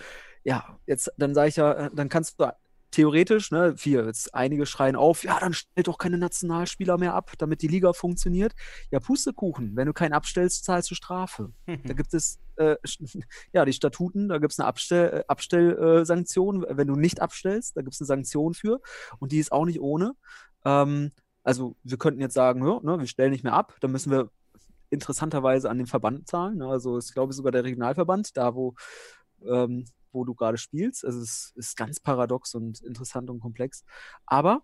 ja, jetzt, dann sage ich ja, äh, dann kannst du theoretisch, ne, hier, jetzt einige schreien auf, ja, dann stell doch keine Nationalspieler mehr ab, damit die Liga funktioniert. Ja, Pustekuchen, wenn du keinen abstellst, zahlst du Strafe. Da gibt es, äh, ja, die Statuten, da gibt es eine Abstell, äh, Abstellsanktion, wenn du nicht abstellst, da gibt es eine Sanktion für und die ist auch nicht ohne. Ähm, also wir könnten jetzt sagen, ja, ne, wir stellen nicht mehr ab, dann müssen wir interessanterweise an den Verband zahlen. Ne? Also ich glaube sogar der Regionalverband, da wo, ähm, wo du gerade spielst. Also es ist ganz paradox und interessant und komplex. Aber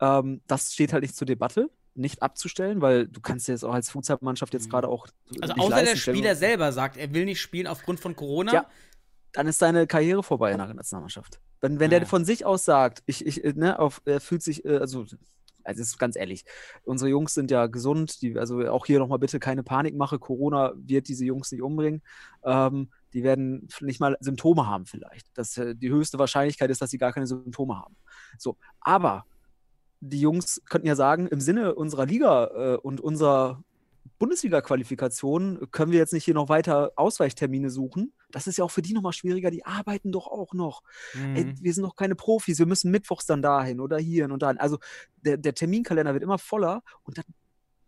ähm, das steht halt nicht zur Debatte, nicht abzustellen, weil du kannst jetzt auch als Fußballmannschaft jetzt Mhm. gerade auch Also außer der leisten, wir- Spieler selber sagt, er will nicht spielen aufgrund von Corona. Ja. dann ist seine Karriere vorbei in der Nationalmannschaft. Wenn, wenn Ah. der von sich aus sagt, ich, ich, äh, ne, auf, er fühlt sich, äh, also, also ist ganz ehrlich, unsere Jungs sind ja gesund, die, also auch hier nochmal bitte keine Panik mache, Corona wird diese Jungs nicht umbringen. Ähm, die werden nicht mal Symptome haben vielleicht. Das, äh, die höchste Wahrscheinlichkeit ist, dass sie gar keine Symptome haben. So, aber die Jungs könnten ja sagen, im Sinne unserer Liga äh, und unserer Bundesliga-Qualifikation können wir jetzt nicht hier noch weiter Ausweichtermine suchen. Das ist ja auch für die nochmal schwieriger. Die arbeiten doch auch noch. Ey, Mhm. wir sind noch keine Profis. Wir müssen mittwochs dann dahin oder hierhin und dahin. Also der, der Terminkalender wird immer voller und da,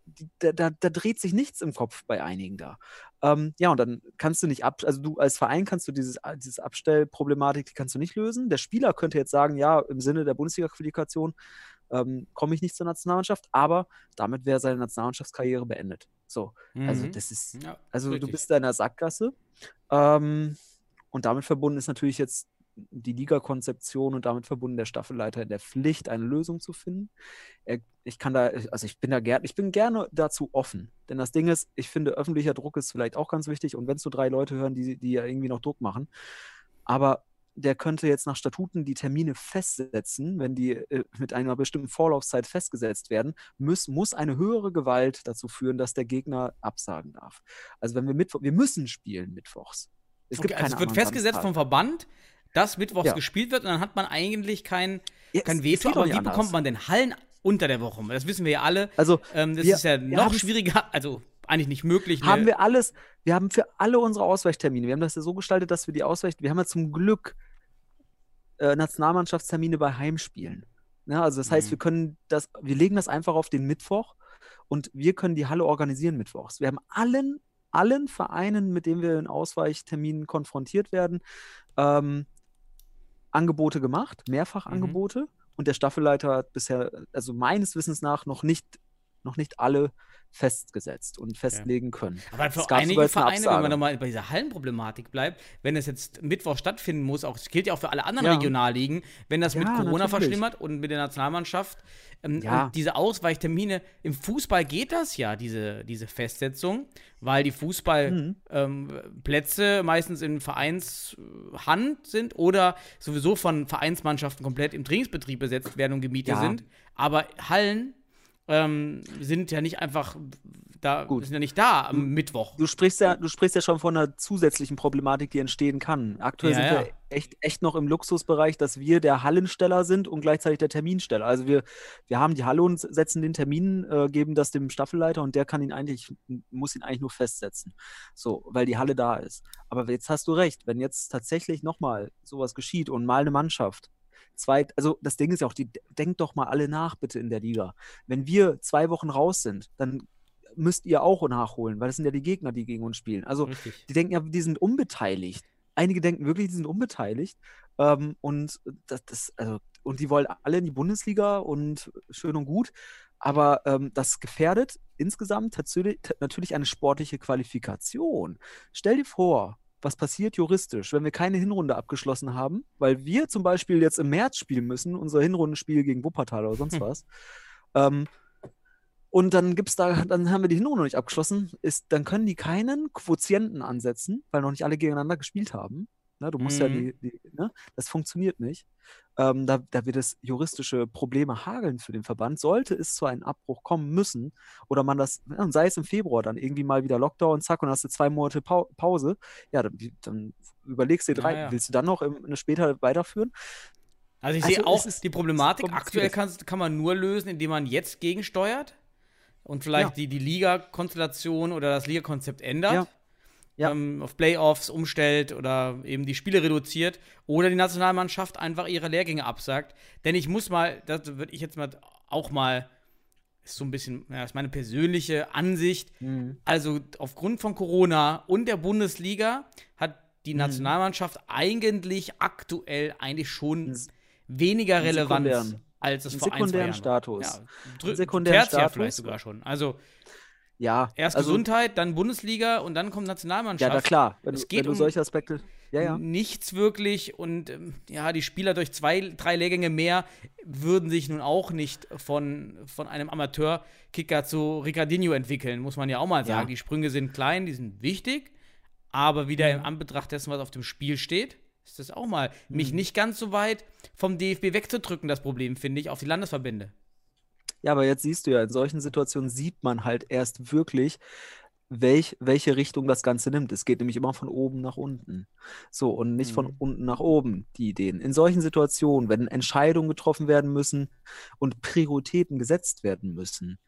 die- da, da, da dreht sich nichts im Kopf bei einigen da. Ähm, ja, und dann kannst du nicht ab, also du als Verein kannst du dieses, dieses Abstellproblematik, die kannst du nicht lösen. Der Spieler könnte jetzt sagen, ja, im Sinne der Bundesliga-Qualifikation ähm, komme ich nicht zur Nationalmannschaft, aber damit wäre seine Nationalmannschaftskarriere beendet. So, also Mhm. das ist, Ja, also du richtig. bist da in der Sackgasse. Ähm, und damit verbunden ist natürlich jetzt die Liga-Konzeption und damit verbunden der Staffelleiter in der Pflicht, eine Lösung zu finden. Ich kann da, also ich bin da gerne, ich bin gerne dazu offen. Denn das Ding ist, ich finde, öffentlicher Druck ist vielleicht auch ganz wichtig. Und wenn es nur drei Leute hören, die, die ja irgendwie noch Druck machen, aber der könnte jetzt nach Statuten die Termine festsetzen, wenn die äh, mit einer bestimmten Vorlaufzeit festgesetzt werden, muss, muss eine höhere Gewalt dazu führen, dass der Gegner absagen darf. Also wenn wir Mittwoch, wir müssen spielen mittwochs. Es Okay, gibt also es wird festgesetzt vom Samstage. Verband, dass mittwochs Ja. gespielt wird und dann hat man eigentlich kein, Ja, kein Veto. Aber wie nicht bekommt anders. man denn Hallen unter der Woche? Das wissen wir ja alle. Also Ähm, das wir- ist ja noch schwieriger, also eigentlich nicht möglich. ne? haben wir alles, wir haben für alle unsere Ausweichtermine, wir haben das ja so gestaltet, dass wir die Ausweich, wir haben ja zum Glück äh, Nationalmannschaftstermine bei Heimspielen. Ne? Also das heißt, Mhm. wir können das, wir legen das einfach auf den Mittwoch und wir können die Halle organisieren mittwochs. Wir haben allen, allen Vereinen, mit denen wir in Ausweichterminen konfrontiert werden, ähm, Angebote gemacht, mehrfach Mhm. Angebote. Und der Staffelleiter hat bisher, also meines Wissens nach, noch nicht, noch nicht alle festgesetzt und festlegen können. Aber für einige Vereine, wenn man nochmal bei dieser Hallenproblematik bleibt, wenn es jetzt Mittwoch stattfinden muss, auch das gilt ja auch für alle anderen Ja. Regionalligen, wenn das mit Ja, Corona natürlich. verschlimmert und mit der Nationalmannschaft ähm, Ja. diese Ausweichtermine, im Fußball geht das ja, diese, diese Festsetzung, weil die Mhm. Fußballplätze meistens in Vereinshand sind oder sowieso von Vereinsmannschaften komplett im Trainingsbetrieb besetzt werden und gemietet sind. Aber Hallen ähm, sind ja nicht einfach da, Gut. sind ja nicht da am Mittwoch. Du sprichst ja, du sprichst ja schon von einer zusätzlichen Problematik, die entstehen kann. Aktuell Ja, sind ja. wir echt, echt noch im Luxusbereich, dass wir der Hallensteller sind und gleichzeitig der Terminsteller. Also wir, wir haben die Halle und setzen den Termin, äh, geben das dem Staffelleiter und der kann ihn eigentlich, muss ihn eigentlich nur festsetzen. So, weil die Halle da ist. Aber jetzt hast du recht, wenn jetzt tatsächlich nochmal sowas geschieht und mal eine Mannschaft Zwei, also das Ding ist ja auch, die, denkt doch mal alle nach, bitte in der Liga. Wenn wir zwei Wochen raus sind, dann müsst ihr auch nachholen, weil das sind ja die Gegner, die gegen uns spielen. Also Richtig. die denken ja, die sind unbeteiligt. Einige denken wirklich, die sind unbeteiligt. Ähm, und das, das, also, und die wollen alle in die Bundesliga und schön und gut. Aber ähm, das gefährdet insgesamt natürlich, natürlich eine sportliche Qualifikation. Stell dir vor, was passiert juristisch, wenn wir keine Hinrunde abgeschlossen haben, weil wir zum Beispiel jetzt im März spielen müssen, unser Hinrundenspiel gegen Wuppertal oder sonst Hm. was. Ähm, und dann gibt's da, dann haben wir die Hinrunde noch nicht abgeschlossen, ist, dann können die keinen Quotienten ansetzen, weil noch nicht alle gegeneinander gespielt haben. Ne, du musst ja Mhm. die, die ne, das funktioniert nicht. Ähm, da, da wird es juristische Probleme hageln für den Verband. Sollte es zu einem Abbruch kommen müssen, oder man das, ja, und sei es im Februar dann irgendwie mal wieder Lockdown, zack, und hast du zwei Monate Pau Pause, ja, dann, dann überlegst du dir Ja, drei, ja. willst du dann noch im, eine später weiterführen? Also ich Also sehe auch ist- die Problematik, aktuell kann, kann man nur lösen, indem man jetzt gegensteuert und vielleicht Ja. die, die Liga-Konstellation oder das Liga-Konzept ändert. Ja. Ähm, auf Playoffs umstellt oder eben die Spiele reduziert oder die Nationalmannschaft einfach ihre Lehrgänge absagt. Denn ich muss mal, das würde ich jetzt mal auch mal, ist so ein bisschen, ja, ist meine persönliche Ansicht. Mhm. Also aufgrund von Corona und der Bundesliga hat die Mhm. Nationalmannschaft eigentlich aktuell eigentlich schon Einen- weniger Relevanz als es einen vor ein, Jahren Status. Ja, sekundären Tertiär Status. vielleicht sogar schon. Also Ja, erst also, Gesundheit, dann Bundesliga und dann kommt Ja, Nationalmannschaft. na klar, wenn, Es geht um solche Aspekte. Ja, ja. Nichts wirklich und ähm, ja, die Spieler durch zwei, drei Lehrgänge mehr würden sich nun auch nicht von, von einem Amateurkicker zu Ricardinho entwickeln, muss man ja auch mal sagen. Ja. Die Sprünge sind klein, die sind wichtig, aber wieder im Anbetracht dessen, was auf dem Spiel steht, ist das auch mal mich Mhm. nicht ganz so weit vom DFB wegzudrücken, das Problem, finde ich, auf die Landesverbände. Ja, aber jetzt siehst du ja, in solchen Situationen sieht man halt erst wirklich, welch, welche Richtung das Ganze nimmt. Es geht nämlich immer von oben nach unten. So, und nicht von Mhm. unten nach oben, die Ideen. In solchen Situationen, wenn Entscheidungen getroffen werden müssen und Prioritäten gesetzt werden müssen,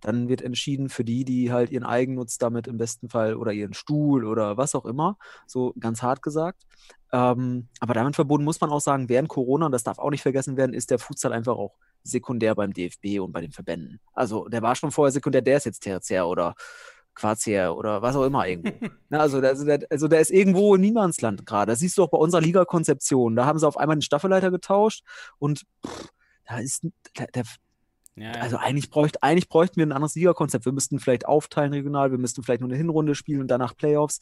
dann wird entschieden für die, die halt ihren Eigennutz damit im besten Fall oder ihren Stuhl oder was auch immer, so ganz hart gesagt. Ähm, aber damit verbunden muss man auch sagen, während Corona, und das darf auch nicht vergessen werden, ist der Futsal einfach auch sekundär beim DFB und bei den Verbänden. Also der war schon vorher sekundär, der ist jetzt tertiär oder quartiär oder was auch immer irgendwo. Ne, also, der, also, also der ist irgendwo in Niemandsland gerade. Das siehst du auch bei unserer Liga-Konzeption. Da haben sie auf einmal den Staffelleiter getauscht und pff, da ist der, der, Ja, also eigentlich, bräucht, eigentlich bräuchten wir ein anderes Liga-Konzept. Wir müssten vielleicht aufteilen regional, wir müssten vielleicht nur eine Hinrunde spielen und danach Playoffs.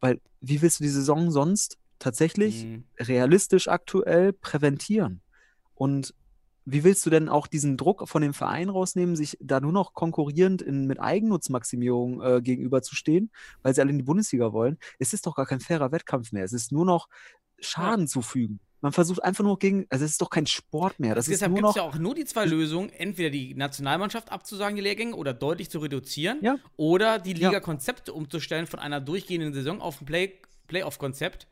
Weil, wie willst du die Saison sonst tatsächlich Mhm. realistisch aktuell präventieren. Und wie willst du denn auch diesen Druck von dem Verein rausnehmen, sich da nur noch konkurrierend in, mit Eigennutzmaximierung äh, gegenüberzustehen, weil sie alle in die Bundesliga wollen? Es ist doch gar kein fairer Wettkampf mehr. Es ist nur noch Schaden zufügen. Man versucht einfach nur gegen, also es ist doch kein Sport mehr. Das ist Deshalb gibt es ja auch nur die zwei Lösungen: entweder die Nationalmannschaft abzusagen, die Lehrgänge, oder deutlich zu reduzieren, Ja. oder die Ja. Liga-Konzepte umzustellen von einer durchgehenden Saison auf ein Play Playoff-Konzept,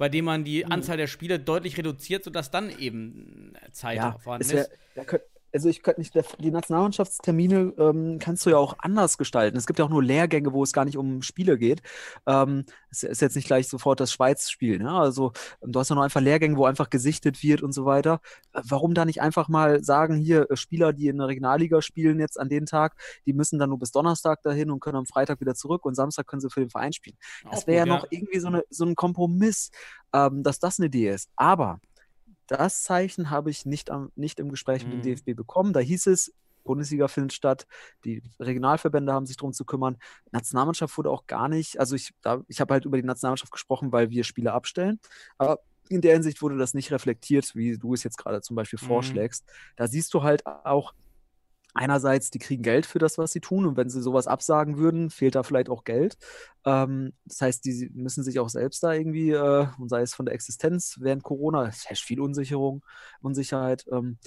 bei dem man die Mhm. Anzahl der Spiele deutlich reduziert, sodass dann eben äh, Zeit Ja, vorhanden wär, ist. da könnt, also ich könnte nicht, die Nationalmannschaftstermine ähm, kannst du ja auch anders gestalten. Es gibt ja auch nur Lehrgänge, wo es gar nicht um Spiele geht. Ähm, es ist jetzt nicht gleich sofort das Schweiz-Spiel. Ne? Also ähm, du hast ja nur einfach Lehrgänge, wo einfach gesichtet wird und so weiter. Äh, Warum da nicht einfach mal sagen, hier äh, Spieler, die in der Regionalliga spielen jetzt an den Tag, die müssen dann nur bis Donnerstag dahin und können am Freitag wieder zurück und Samstag können sie für den Verein spielen. Das wäre ja gut, noch irgendwie so, eine, so ein Kompromiss, ähm, dass das eine Idee ist. Aber das Zeichen habe ich nicht, am, nicht im Gespräch mit dem Mhm. DFB bekommen. Da hieß es, Bundesliga findet statt, die Regionalverbände haben sich darum zu kümmern. Nationalmannschaft wurde auch gar nicht, also ich, da, ich habe halt über die Nationalmannschaft gesprochen, weil wir Spiele abstellen. Aber in der Hinsicht wurde das nicht reflektiert, wie du es jetzt gerade zum Beispiel Mhm. vorschlägst. Da siehst du halt auch, einerseits, die kriegen Geld für das, was sie tun. Und wenn sie sowas absagen würden, fehlt da vielleicht auch Geld. Ähm, das heißt, die müssen sich auch selbst da irgendwie, äh, und sei es von der Existenz während Corona, es herrscht viel Unsicherung, Unsicherheit. Ähm,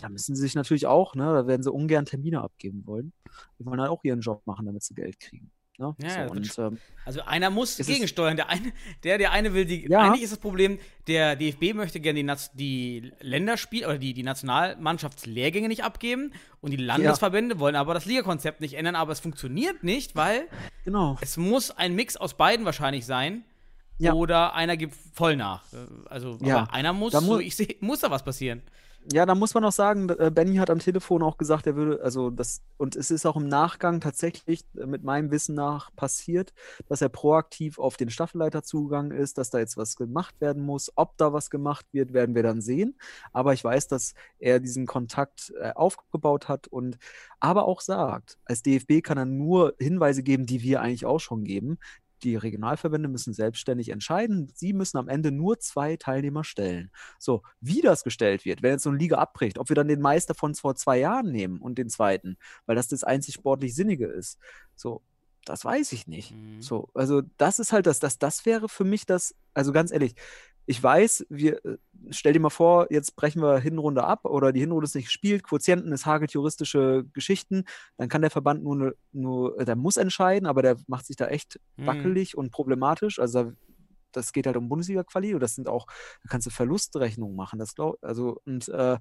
da müssen sie sich natürlich auch, ne, da werden sie ungern Termine abgeben wollen. Die wollen halt auch ihren Job machen, damit sie Geld kriegen. Ne? Ja, so, und, ähm, Also einer muss gegensteuern. Der eine, der, der eine will die. Ja. Eigentlich ist das Problem, der DFB möchte gerne die, die Länderspiel oder die, die Nationalmannschaftslehrgänge nicht abgeben und die Landesverbände wollen aber das Ligakonzept nicht ändern, aber es funktioniert nicht, weil genau. es muss ein Mix aus beiden wahrscheinlich sein. Ja. Oder einer gibt voll nach. Also, Ja. einer muss, mu- so ich sehe, muss da was passieren. Ja, da muss man auch sagen, äh, Benny hat am Telefon auch gesagt, er würde, also das, und es ist auch im Nachgang tatsächlich äh, mit meinem Wissen nach passiert, dass er proaktiv auf den Staffelleiter zugegangen ist, dass da jetzt was gemacht werden muss. Ob da was gemacht wird, werden wir dann sehen. Aber ich weiß, dass er diesen Kontakt äh, aufgebaut hat und aber auch sagt, als DFB kann er nur Hinweise geben, die wir eigentlich auch schon geben. Die Regionalverbände müssen selbstständig entscheiden. Sie müssen am Ende nur zwei Teilnehmer stellen. So, wie das gestellt wird, wenn jetzt so eine Liga abbricht, ob wir dann den Meister von vor zwei Jahren nehmen und den zweiten, weil das das einzig sportlich Sinnige ist. So, das weiß ich nicht. Mhm. So, also das ist halt das, das, das wäre für mich das, also ganz ehrlich, ich weiß, wir, äh, stell dir mal vor, jetzt brechen wir Hinrunde ab oder die Hinrunde ist nicht gespielt, Quotienten, es hagelt juristische Geschichten, dann kann der Verband nur, ne- nur, äh, der muss entscheiden, aber der macht sich da echt Mhm. wackelig und problematisch. Also da- das geht halt um Bundesliga-Quali und das sind auch, da kannst du Verlustrechnungen machen. Das glaub, also und äh,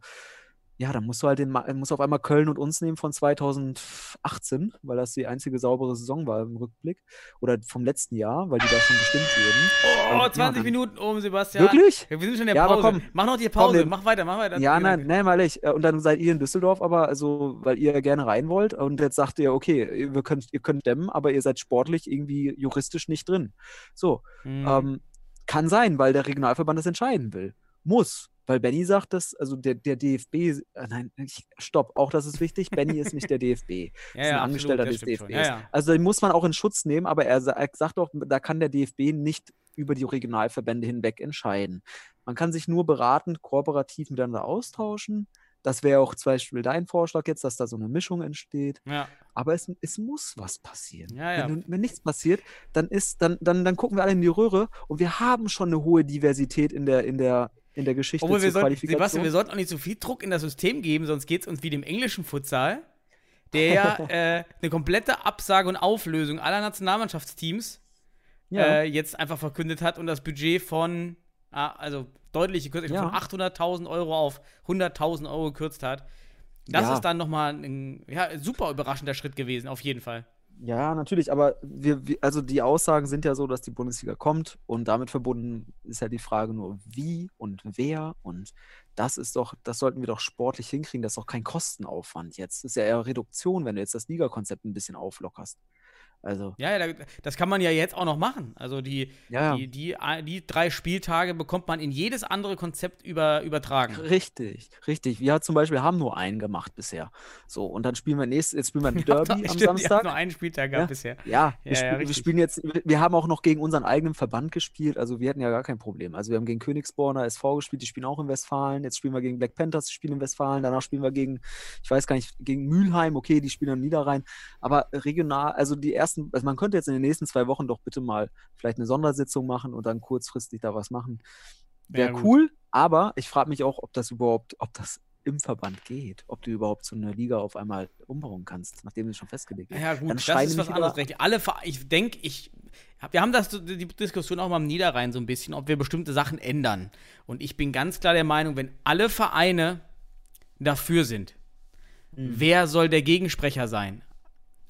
ja, dann musst du halt den, musst auf einmal Köln und uns nehmen von 2018, weil das die einzige saubere Saison war im Rückblick. Oder vom letzten Jahr, weil die da schon bestimmt wurden. Oh, Ja, 20 dann- Minuten um, Sebastian. Wirklich? Ja, wir sind schon in der Ja, aber Pause. komm. mach noch die Komm, Pause. wir- mach weiter, mach weiter. Ja, nein, nein, weil ich, äh, und dann seid ihr in Düsseldorf, aber also, weil ihr gerne rein wollt und jetzt sagt ihr, okay, ihr könnt, ihr könnt dämmen, aber ihr seid sportlich irgendwie juristisch nicht drin. So, Mhm. ähm, kann sein, weil der Regionalverband das entscheiden will. Muss. Weil Benny sagt das, also der, der DFB, äh, nein, ich, stopp, auch das ist wichtig, Benny ist nicht der DFB. ja, ist ein ja, Angestellter absolut, des schon. Ja. Also den muss man auch in Schutz nehmen, aber er, sa- sagt doch, da kann der DFB nicht über die Regionalverbände hinweg entscheiden. Man kann sich nur beratend, kooperativ miteinander austauschen. Das wäre auch zum Beispiel dein Vorschlag jetzt, dass da so eine Mischung entsteht. ja. Aber es, es muss was passieren. Ja, ja. Wenn, wenn nichts passiert, dann ist, dann, dann, dann gucken wir alle in die Röhre und wir haben schon eine hohe Diversität in der, in der, in der Geschichte Obwohl wir sollten, Sebastian, wir sollten auch nicht so viel Druck in das System geben, sonst geht es uns wie dem englischen Futsal, der ja äh, eine komplette Absage und Auflösung aller Nationalmannschaftsteams Ja. äh, jetzt einfach verkündet hat und das Budget von, ah, also deutlich gekürzt, ich glaub, Ja. von 800.000 Euro auf 100.000 Euro gekürzt hat. Das Ja. ist dann nochmal ein ja, super überraschender Schritt gewesen, auf jeden Fall. Ja, natürlich, aber wir, wir, also die Aussagen sind ja so, dass die Bundesliga kommt und damit verbunden ist ja die Frage nur, wie und wer und das ist doch, das sollten wir doch sportlich hinkriegen, das ist doch kein Kostenaufwand jetzt. Das ist ja eher Reduktion, wenn du jetzt das Ligakonzept ein bisschen auflockerst. Also, Ja, ja, da- das kann man ja jetzt auch noch machen. Also die, Ja, ja. die, die, die drei Spieltage bekommt man in jedes andere Konzept über, übertragen. richtig, richtig. Wir zum Beispiel haben nur einen gemacht bisher. So, und dann spielen wir nächstes, jetzt spielen wir ein Derby doch- am stimmt, Samstag. nur einen Spieltag gehabt bisher. Ja, wir, Ja, spiel, ja, wir spielen jetzt, wir- wir haben auch noch gegen unseren eigenen Verband gespielt, also wir hatten ja gar kein Problem. Also wir haben gegen Königsborner SV gespielt, die spielen auch in Westfalen, jetzt spielen wir gegen Black Panthers, die spielen in Westfalen, danach spielen wir gegen, ich weiß gar nicht, gegen Mülheim, okay, die spielen in Niederrhein, aber regional, also die ersten, also man könnte jetzt in den nächsten zwei Wochen doch bitte mal vielleicht eine Sondersitzung machen und dann kurzfristig da was machen. Wäre Ja, cool, aber ich frage mich auch, ob das überhaupt, ob das im Verband geht, ob du überhaupt so eine Liga auf einmal umbauen kannst, nachdem es schon festgelegt ist. Ja, gut, Dann das ist was anderes. Recht. Alle, ich denke, ich, wir haben das, die Diskussion auch mal im Niederrhein so ein bisschen, ob wir bestimmte Sachen ändern. Und ich bin ganz klar der Meinung, wenn alle Vereine dafür sind, Mhm. wer soll der Gegensprecher sein?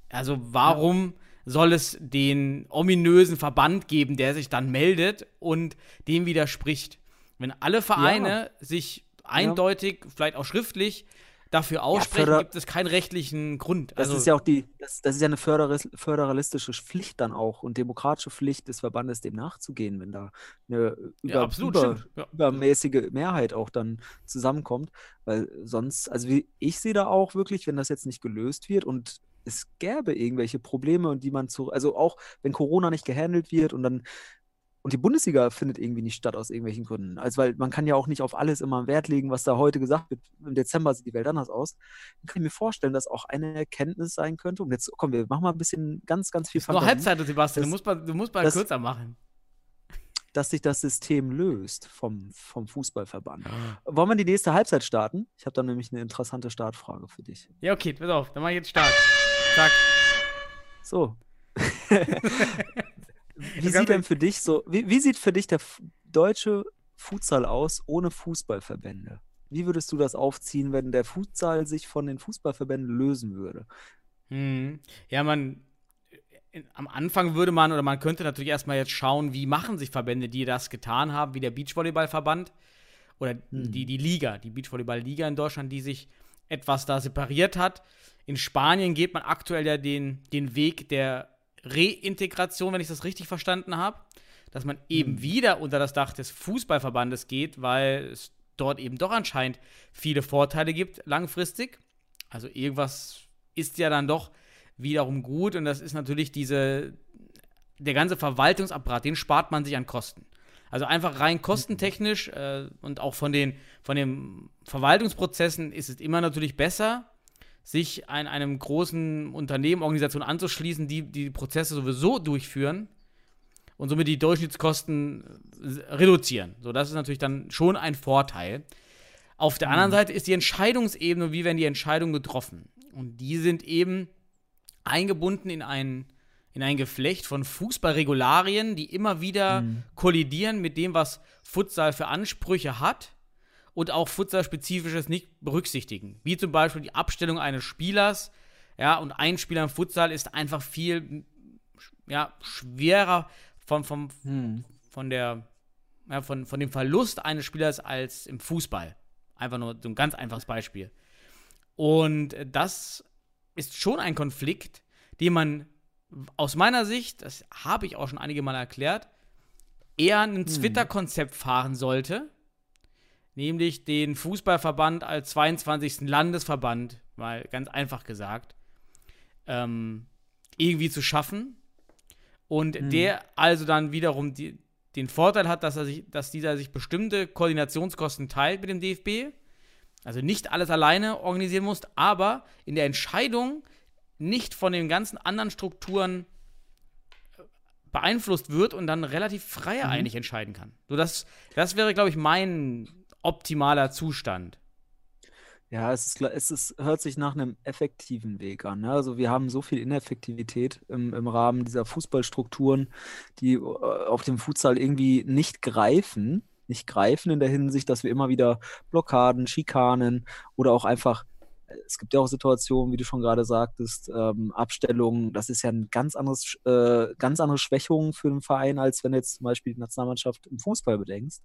Also warum soll es den ominösen Verband geben, der sich dann meldet und dem widerspricht? Wenn alle Vereine sich eindeutig, vielleicht auch schriftlich, dafür aussprechen, Förder- gibt es keinen rechtlichen Grund. Das Also, ist ja auch die, das, das ist ja eine föderalistische Pflicht dann auch und demokratische Pflicht des Verbandes, dem nachzugehen, wenn da eine über, ja, absolut, über. Ja. übermäßige Mehrheit auch dann zusammenkommt. Weil sonst, also wie, ich sehe da auch wirklich, wenn das jetzt nicht gelöst wird und es gäbe irgendwelche Probleme und die man zu, also auch wenn Corona nicht gehandelt wird und dann und die Bundesliga findet irgendwie nicht statt aus irgendwelchen Gründen. Also, weil man kann ja auch nicht auf alles immer Wert legen, was da heute gesagt wird. Im Dezember sieht die Welt anders aus. Dann kann ich mir vorstellen, dass auch eine Erkenntnis sein könnte. Und jetzt, komm, wir machen mal ein bisschen ganz, ganz viel Fantasie, Halbzeit, Sebastian. Du Das- musst mal, du musst mal das- kürzer machen. dass sich das System löst vom, vom Fußballverband. Wollen wir die nächste Halbzeit starten? Ich habe da nämlich eine interessante Startfrage für dich. Ja, okay, pass auf, dann mach ich jetzt Start. Zack. So. wie kannst sieht denn für dich so, wie, wie sieht für dich der deutsche Futsal aus ohne Fußballverbände? Wie würdest du das aufziehen, wenn der Futsal sich von den Fußballverbänden lösen würde? Hm. Ja, man. in- Am Anfang würde man, oder man könnte natürlich erstmal jetzt schauen, wie machen sich Verbände, die das getan haben, wie der Beachvolleyballverband oder die, die Liga, die Beachvolleyball-Liga in Deutschland, die sich etwas da separiert hat. In Spanien geht man aktuell ja den, den Weg der Reintegration, wenn ich das richtig verstanden habe, dass man eben wieder unter das Dach des Fußballverbandes geht, weil es dort eben doch anscheinend viele Vorteile gibt langfristig. Also irgendwas ist ja dann doch wiederum gut und das ist natürlich diese, der ganze Verwaltungsapparat, den spart man sich an Kosten. Also einfach rein kostentechnisch äh, und auch von den, von den Verwaltungsprozessen ist es immer natürlich besser, sich an einem großen Unternehmen, Organisation anzuschließen, die die Prozesse sowieso durchführen und somit die Durchschnittskosten äh, reduzieren. So, das ist natürlich dann schon ein Vorteil. Auf der anderen Seite ist die Entscheidungsebene, wie werden die Entscheidungen getroffen? Und die sind eben eingebunden in ein, in ein Geflecht von Fußballregularien, die immer wieder kollidieren mit dem, was Futsal für Ansprüche hat und auch Futsal-spezifisches nicht berücksichtigen. Wie zum Beispiel die Abstellung eines Spielers. Ja, und ein Spieler im Futsal ist einfach viel ja, schwerer von, vom, von, der, ja, von, von dem Verlust eines Spielers als im Fußball. Einfach nur so ein ganz einfaches Beispiel. Und das ist schon ein Konflikt, den man aus meiner Sicht, das habe ich auch schon einige Mal erklärt, eher ein Twitter-Konzept fahren sollte, nämlich den Fußballverband als 22. Landesverband, mal ganz einfach gesagt, ähm, irgendwie zu schaffen. Und der also dann wiederum die, den Vorteil hat, dass, er sich, dass dieser sich bestimmte Koordinationskosten teilt mit dem DFB, also nicht alles alleine organisieren muss, aber in der Entscheidung nicht von den ganzen anderen Strukturen beeinflusst wird und dann relativ freier eigentlich entscheiden kann. So, das, das wäre, glaube ich, mein optimaler Zustand. Ja, es, ist, es ist, hört sich nach einem effektiven Weg an. Ne? Also wir haben so viel Ineffektivität im, im Rahmen dieser Fußballstrukturen, die äh, auf dem Futsal irgendwie nicht greifen, nicht greifen in der Hinsicht, dass wir immer wieder Blockaden, Schikanen oder auch einfach, es gibt ja auch Situationen, wie du schon gerade sagtest, ähm, Abstellungen, das ist ja ein ganz anderes, äh, ganz andere Schwächung für einen Verein, als wenn du jetzt zum Beispiel die Nationalmannschaft im Fußball bedenkst.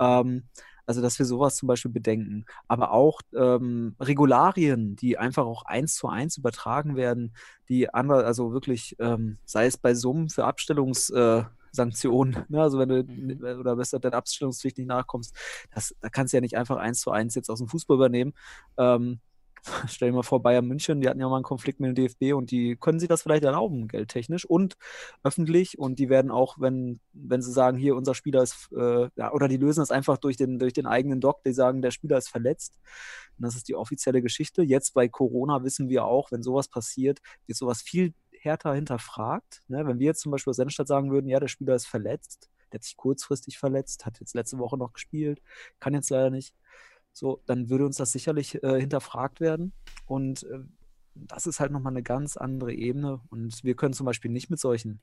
Ähm, Also, dass wir sowas zum Beispiel bedenken. Aber auch ähm, Regularien, die einfach auch eins zu eins übertragen werden, die andere, also wirklich, ähm, sei es bei Summen für Abstellungssanktionen, äh, ne? also wenn du Mhm. oder besser deiner Abstellungspflicht nicht nachkommst, das, da kannst du ja nicht einfach eins zu eins jetzt aus dem Fußball übernehmen. Ähm, Stell dir mal vor, Bayern München, die hatten ja mal einen Konflikt mit dem DFB und die können sich das vielleicht erlauben, geldtechnisch und öffentlich. Und die werden auch, wenn, wenn sie sagen, hier, unser Spieler ist, äh, ja, oder die lösen das einfach durch den, durch den eigenen Doc, die sagen, der Spieler ist verletzt. Und das ist die offizielle Geschichte. Jetzt bei Corona wissen wir auch, wenn sowas passiert, wird sowas viel härter hinterfragt. Ne? Wenn wir jetzt zum Beispiel aus Sennstadt sagen würden, ja, der Spieler ist verletzt, der hat sich kurzfristig verletzt, hat jetzt letzte Woche noch gespielt, kann jetzt leider nicht so, dann würde uns das sicherlich äh, hinterfragt werden. Und äh, das ist halt nochmal eine ganz andere Ebene. Und wir können zum Beispiel nicht mit solchen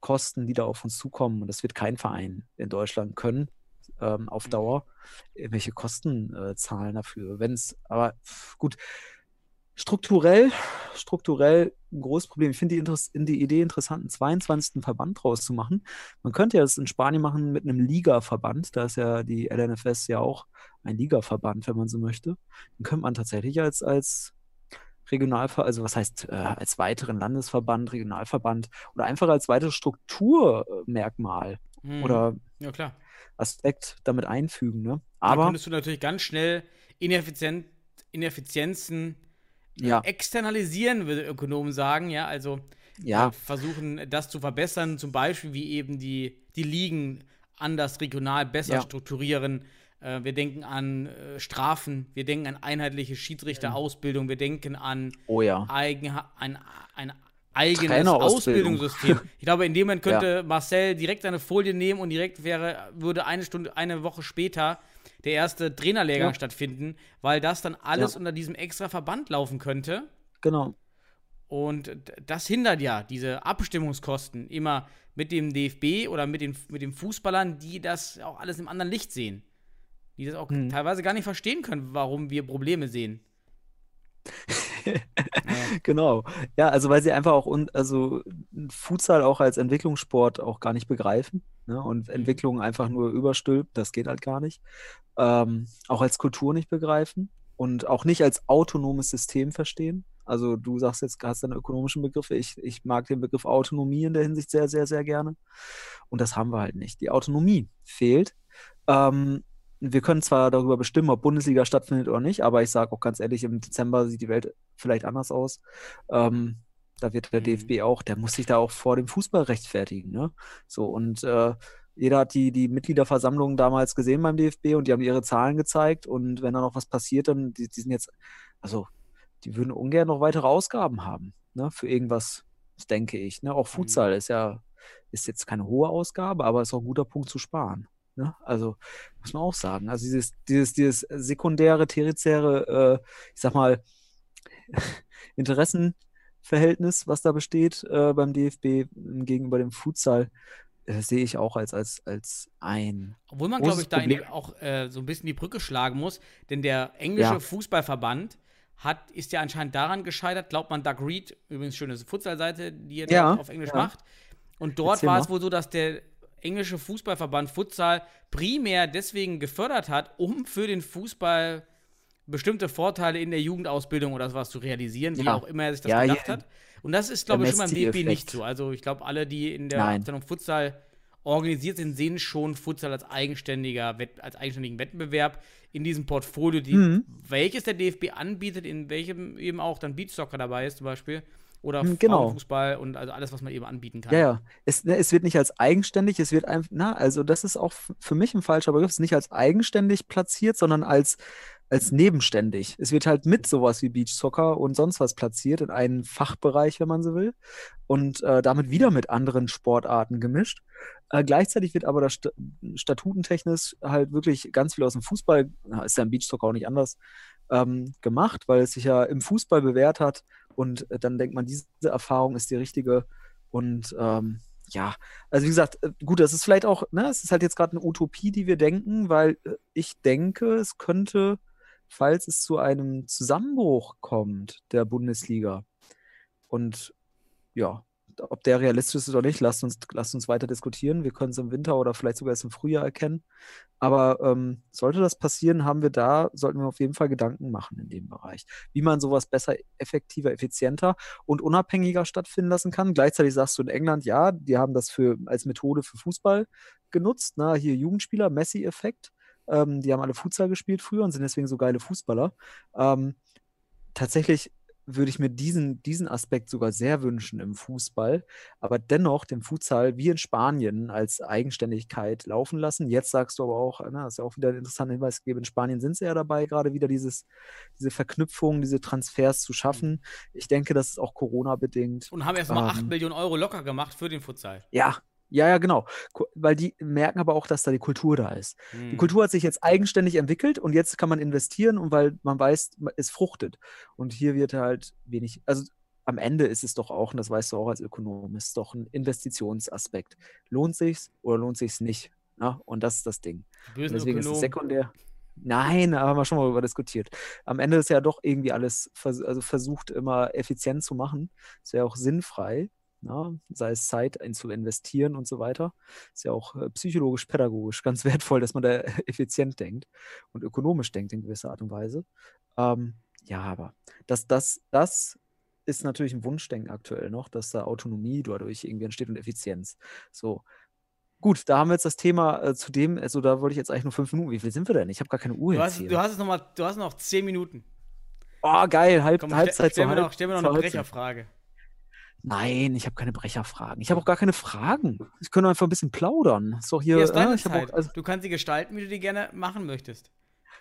Kosten, die da auf uns zukommen, und das wird kein Verein in Deutschland können, ähm, auf Dauer, irgendwelche Kosten äh, zahlen dafür. Wenn es, aber gut, strukturell, strukturell ein großes Problem. Ich finde die, Interess- die Idee interessant, einen 22. Verband draus zu machen. Man könnte ja das in Spanien machen mit einem Liga-Verband. Da ist ja die LNFS ja auch ein Liga-Verband, wenn man so möchte. Den könnte man tatsächlich als, als Regionalverband, also was heißt, äh, als weiteren Landesverband, Regionalverband oder einfach als weiteres Strukturmerkmal Mhm. oder Ja, klar. Aspekt damit einfügen. Ne? Da Aber könntest du natürlich ganz schnell Ineffizient, Ineffizienzen ja, externalisieren, würde Ökonomen sagen, ja, also ja, äh, versuchen, das zu verbessern, zum Beispiel wie eben die, die Ligen anders regional besser Ja. strukturieren. Äh, wir denken an äh, Strafen, wir denken an einheitliche Schiedsrichterausbildung, wir denken an oh ja. eigen, ein, ein eigenes. Ausbildungssystem. Ich glaube, in dem Moment könnte Marcel direkt seine Folie nehmen und direkt wäre, würde eine Stunde, eine Woche später der erste Trainerlehrgang Ja. stattfinden, weil das dann alles Ja. unter diesem extra Verband laufen könnte. Genau. Und das hindert ja diese Abstimmungskosten immer mit dem DFB oder mit den, mit den Fußballern, die das auch alles im anderen Licht sehen. Die das auch Mhm. teilweise gar nicht verstehen können, warum wir Probleme sehen. Genau. Ja, also weil sie einfach auch un also Futsal auch als Entwicklungssport auch gar nicht begreifen, ne? Und Entwicklung einfach nur überstülpt, das geht halt gar nicht. Ähm, auch als Kultur nicht begreifen und auch nicht als autonomes System verstehen. Also du sagst jetzt, hast deine ökonomischen Begriffe. Ich, ich mag den Begriff Autonomie in der Hinsicht sehr, sehr, sehr gerne. Und das haben wir halt nicht. Die Autonomie fehlt. Ähm, wir können zwar darüber bestimmen, ob Bundesliga stattfindet oder nicht, aber ich sage auch ganz ehrlich, im Dezember sieht die Welt vielleicht anders aus. Ähm, da wird der Mhm. DFB auch, der muss sich da auch vor dem Fußball rechtfertigen. Ne? So, und äh, jeder hat die, die Mitgliederversammlung damals gesehen beim DFB und die haben ihre Zahlen gezeigt. Und wenn da noch was passiert, dann die, die sind jetzt, also die würden ungern noch weitere Ausgaben haben, ne, für irgendwas, das denke ich. Ne? Auch Futsal ist ja, ist jetzt keine hohe Ausgabe, aber ist auch ein guter Punkt zu sparen. Ne? Also muss man auch sagen. Also dieses, dieses, dieses sekundäre, tertiäre, äh, ich sag mal, Interessenverhältnis, was da besteht äh, beim DFB gegenüber dem Futsal, äh, sehe ich auch als, als, als ein Obwohl man, glaube ich, da auch äh, so ein bisschen die Brücke schlagen muss, denn der englische Ja. Fußballverband hat, ist ja anscheinend daran gescheitert, glaubt man, Doug Reed, übrigens schöne Futsal-Seite, die er Ja, auf Englisch ja. macht. Und dort Erzähl war mal. es wohl so, dass der englische Fußballverband Futsal primär deswegen gefördert hat, um für den Fußball bestimmte Vorteile in der Jugendausbildung oder sowas zu realisieren, wie Ja. auch immer er sich das Ja, gedacht ja. hat. Und das ist, glaube ich, schon beim DFB nicht so. Also ich glaube, alle, die in der Nein. Abteilung Futsal organisiert sind, sehen schon Futsal als eigenständiger Wett als eigenständigen Wettbewerb in diesem Portfolio, die, Mhm. welches der DFB anbietet, in welchem eben auch dann Beachsoccer dabei ist zum Beispiel. Oder Mhm, genau. Frauenfußball und also alles, was man eben anbieten kann. Ja, ja. Es, ne, es wird nicht als eigenständig, es wird einfach, na, also das ist auch für mich ein falscher Begriff, es ist nicht als eigenständig platziert, sondern als, als nebenständig. Es wird halt mit sowas wie Beach Soccer und sonst was platziert in einen Fachbereich, wenn man so will, und äh, damit wieder mit anderen Sportarten gemischt. Äh, gleichzeitig wird aber das Sta statutentechnisch halt wirklich ganz viel aus dem Fußball, na, ist ja im Beach Soccer auch nicht anders, ähm, gemacht, weil es sich ja im Fußball bewährt hat und äh, dann denkt man, diese Erfahrung ist die richtige. Und ähm, ja, also wie gesagt, äh, gut, das ist vielleicht auch, ne, es ist halt jetzt gerade eine Utopie, die wir denken, weil äh, ich denke, es könnte, falls es zu einem Zusammenbruch kommt der Bundesliga und ja, ob der realistisch ist oder nicht, lasst uns, lasst uns weiter diskutieren. Wir können es im Winter oder vielleicht sogar erst im Frühjahr erkennen. Aber ähm, sollte das passieren, haben wir da, sollten wir auf jeden Fall Gedanken machen in dem Bereich, wie man sowas besser, effektiver, effizienter und unabhängiger stattfinden lassen kann. Gleichzeitig sagst du in England, ja, die haben das für, als Methode für Fußball genutzt. Na, hier Jugendspieler, Messi-Effekt. Ähm, die haben alle Futsal gespielt früher und sind deswegen so geile Fußballer. Ähm, tatsächlich würde ich mir diesen, diesen Aspekt sogar sehr wünschen im Fußball, aber dennoch den Futsal wie in Spanien als Eigenständigkeit laufen lassen. Jetzt sagst du aber auch, na, das ist ja auch wieder ein interessanter Hinweis gegeben, in Spanien sind sie ja dabei, gerade wieder dieses, diese Verknüpfung, diese Transfers zu schaffen. Ich denke, das ist auch Corona-bedingt. Und haben erstmal Ähm, 8 Millionen Euro locker gemacht für den Futsal. Ja, ja, ja, genau. Weil die merken aber auch, dass da die Kultur da ist. Die Hm. Kultur hat sich jetzt eigenständig entwickelt und jetzt kann man investieren und weil man weiß, es fruchtet. Und hier wird halt wenig, also am Ende ist es doch auch, und das weißt du auch als Ökonom, ist doch ein Investitionsaspekt. Lohnt sich's oder lohnt sich's nicht? Ja, und das ist das Ding. Die Und bösen deswegen ist es sekundär. Nein, da haben wir schon mal darüber diskutiert. Am Ende ist ja doch irgendwie alles vers also versucht, immer effizient zu machen. Ist ja auch sinnfrei, na, sei es Zeit in zu investieren und so weiter. Ist ja auch äh, psychologisch, pädagogisch ganz wertvoll, dass man da effizient denkt und ökonomisch denkt in gewisser Art und Weise. Ähm, ja, aber das, das, das ist natürlich ein Wunschdenken aktuell noch, dass da Autonomie dadurch irgendwie entsteht und Effizienz. So. Gut, da haben wir jetzt das Thema äh, zu dem, also da wollte ich jetzt eigentlich nur fünf Minuten. Wie viel sind wir denn? Ich habe gar keine Uhr Du hast, hier. du hast es noch mal, du hast noch 10 Minuten. oh, geil, Halb, Komm, Halbzeit stell, stell, mir noch, stell mir noch eine. Brecherfrage. Nein, ich habe keine Brecherfragen. Ich habe auch gar keine Fragen. Ich kann einfach ein bisschen plaudern. Doch hier, Hier ist deine äh, ich habe Zeit. auch, also, du kannst sie gestalten, wie du die gerne machen möchtest.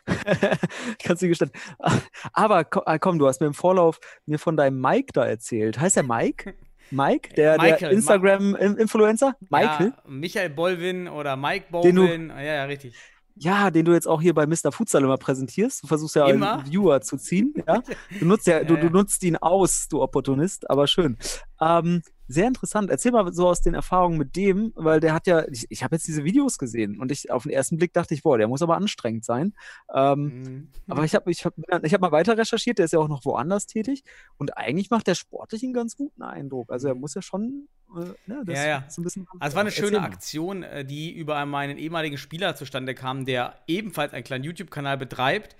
kannst du gestanden. Aber ko- ah, komm, du hast mir im Vorlauf mir von deinem Mike da erzählt. Heißt der Mike? Mike, der, der Instagram-Influencer? Michael? Ja, Michael Bolvin oder Mike Bolvin. Ja, ja, richtig. Ja, den du jetzt auch hier bei Mr. Futsal immer präsentierst. Du versuchst ja Immer? einen Viewer zu ziehen. Ja? Du nutzt ja, du, Ja, du nutzt ihn aus, du Opportunist, aber schön. Ähm, sehr interessant. Erzähl mal so aus den Erfahrungen mit dem, weil der hat ja, ich, ich habe jetzt diese Videos gesehen und ich auf den ersten Blick dachte ich, boah, der muss aber anstrengend sein. Ähm, Mhm. aber ich habe ich hab, ich hab mal weiter recherchiert, der ist ja auch noch woanders tätig und eigentlich macht der sportlich einen ganz guten Eindruck. Also er muss ja schon, äh, ne, das Mhm. Ja, ja. ist so ein bisschen. Also es war eine schöne. Aktion, äh, die über meinen ehemaligen Spieler zustande kam, der ebenfalls einen kleinen YouTube-Kanal betreibt.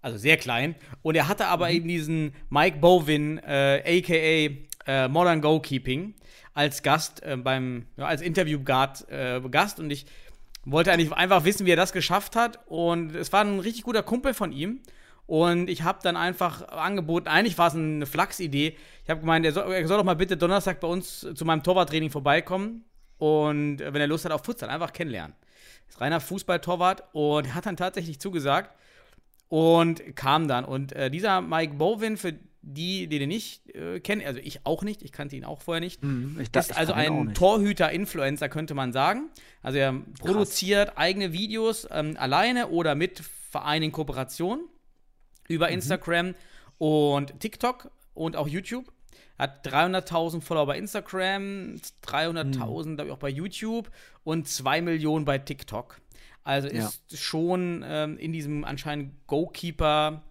Also sehr klein. Und er hatte Mhm. aber eben diesen Mike Bowin, äh, aka äh, Modern Goalkeeping, als Gast äh, beim, ja, als Interviewgast äh, Gast. Und ich wollte eigentlich einfach wissen, wie er das geschafft hat. Und es war ein richtig guter Kumpel von ihm. Und ich habe dann einfach angeboten, eigentlich war es eine Flachsidee. Ich habe gemeint, er soll, er soll doch mal bitte Donnerstag bei uns zu meinem Torwarttraining vorbeikommen. Und wenn er Lust hat auf Futsal, einfach kennenlernen. Ist reiner Fußballtorwart und hat dann tatsächlich zugesagt und kam dann. Und äh, dieser Mike Bowin, für die, die den nicht äh, kennen, also ich auch nicht, ich kannte ihn auch vorher nicht, Mhm, ich, ist ich also ein. Torhüter-Influencer, könnte man sagen. Also er produziert eigene Videos ähm, alleine oder mit Vereinen in Kooperation über Mhm. Instagram und TikTok und auch YouTube. Hat 300.000 Follower bei Instagram, 300.000 glaube ich auch bei YouTube und 2 Millionen bei TikTok. Also Ja. ist schon ähm, in diesem anscheinend Goalkeeper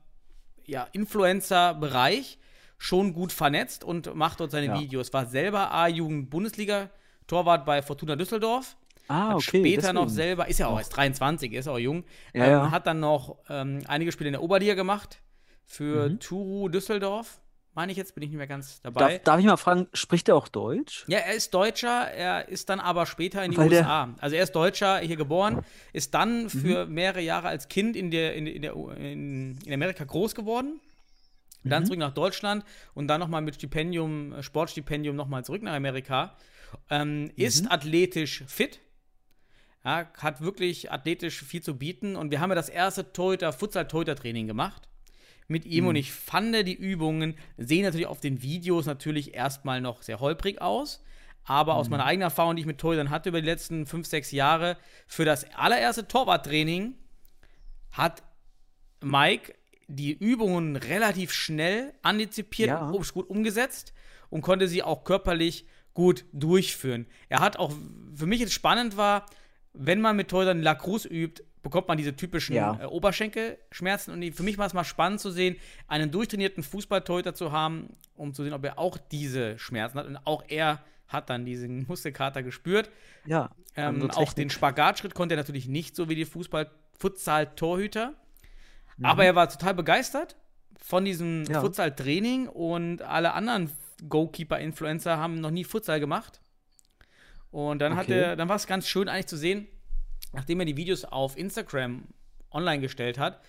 ja, Influencer-Bereich schon gut vernetzt und macht dort seine Ja. Videos. War selber A-Jugend-Bundesliga-Torwart bei Fortuna Düsseldorf. Ah, okay. später noch deswegen. selber, ist ja auch erst 23, ist auch jung. Ja, ähm, ja. Hat dann noch ähm, einige Spiele in der Oberliga gemacht für Mhm. Turu Düsseldorf. Meine ich jetzt, bin ich nicht mehr ganz dabei. Darf, darf ich mal fragen, spricht er auch Deutsch? Ja, er ist Deutscher, er ist dann aber später in die Weil USA. Also er ist Deutscher, hier geboren, ist dann Mhm. für mehrere Jahre als Kind in, der, in, in, der, in, in Amerika groß geworden. Dann Mhm. zurück nach Deutschland und dann nochmal mit Stipendium, äh, Sportstipendium nochmal zurück nach Amerika. Ähm, ist Mhm. athletisch fit. Ja, hat wirklich athletisch viel zu bieten. Und wir haben ja das erste Torhüter, Futsal-Torhüter-Training gemacht mit ihm Mhm. und ich fand, die Übungen sehen natürlich auf den Videos natürlich erstmal noch sehr holprig aus. Aber Mhm. aus meiner eigenen Erfahrung, die ich mit Torhütern hatte über die letzten fünf, sechs Jahre, für das allererste Torwarttraining hat Mike die Übungen relativ schnell antizipiert Ja. und gut umgesetzt und konnte sie auch körperlich gut durchführen. Er hat auch, für mich jetzt spannend war, wenn man mit Torhütern Lacrosse übt, bekommt man diese typischen Ja. äh, Oberschenkelschmerzen. Und für mich war es mal spannend zu sehen, einen durchtrainierten Fußballtorhüter zu haben, um zu sehen, ob er auch diese Schmerzen hat. Und auch er hat dann diesen Muskelkater gespürt. Ja. Ähm, andere auch den. Spagatschritt konnte er natürlich nicht so wie die Fußball-Futsal-Torhüter. Mhm. Aber er war total begeistert von diesem Ja. Futsal-Training und alle anderen Goalkeeper-Influencer haben noch nie Futsal gemacht. Und dann hat Okay. er, dann war es ganz schön eigentlich zu sehen, nachdem er die Videos auf Instagram online gestellt hat,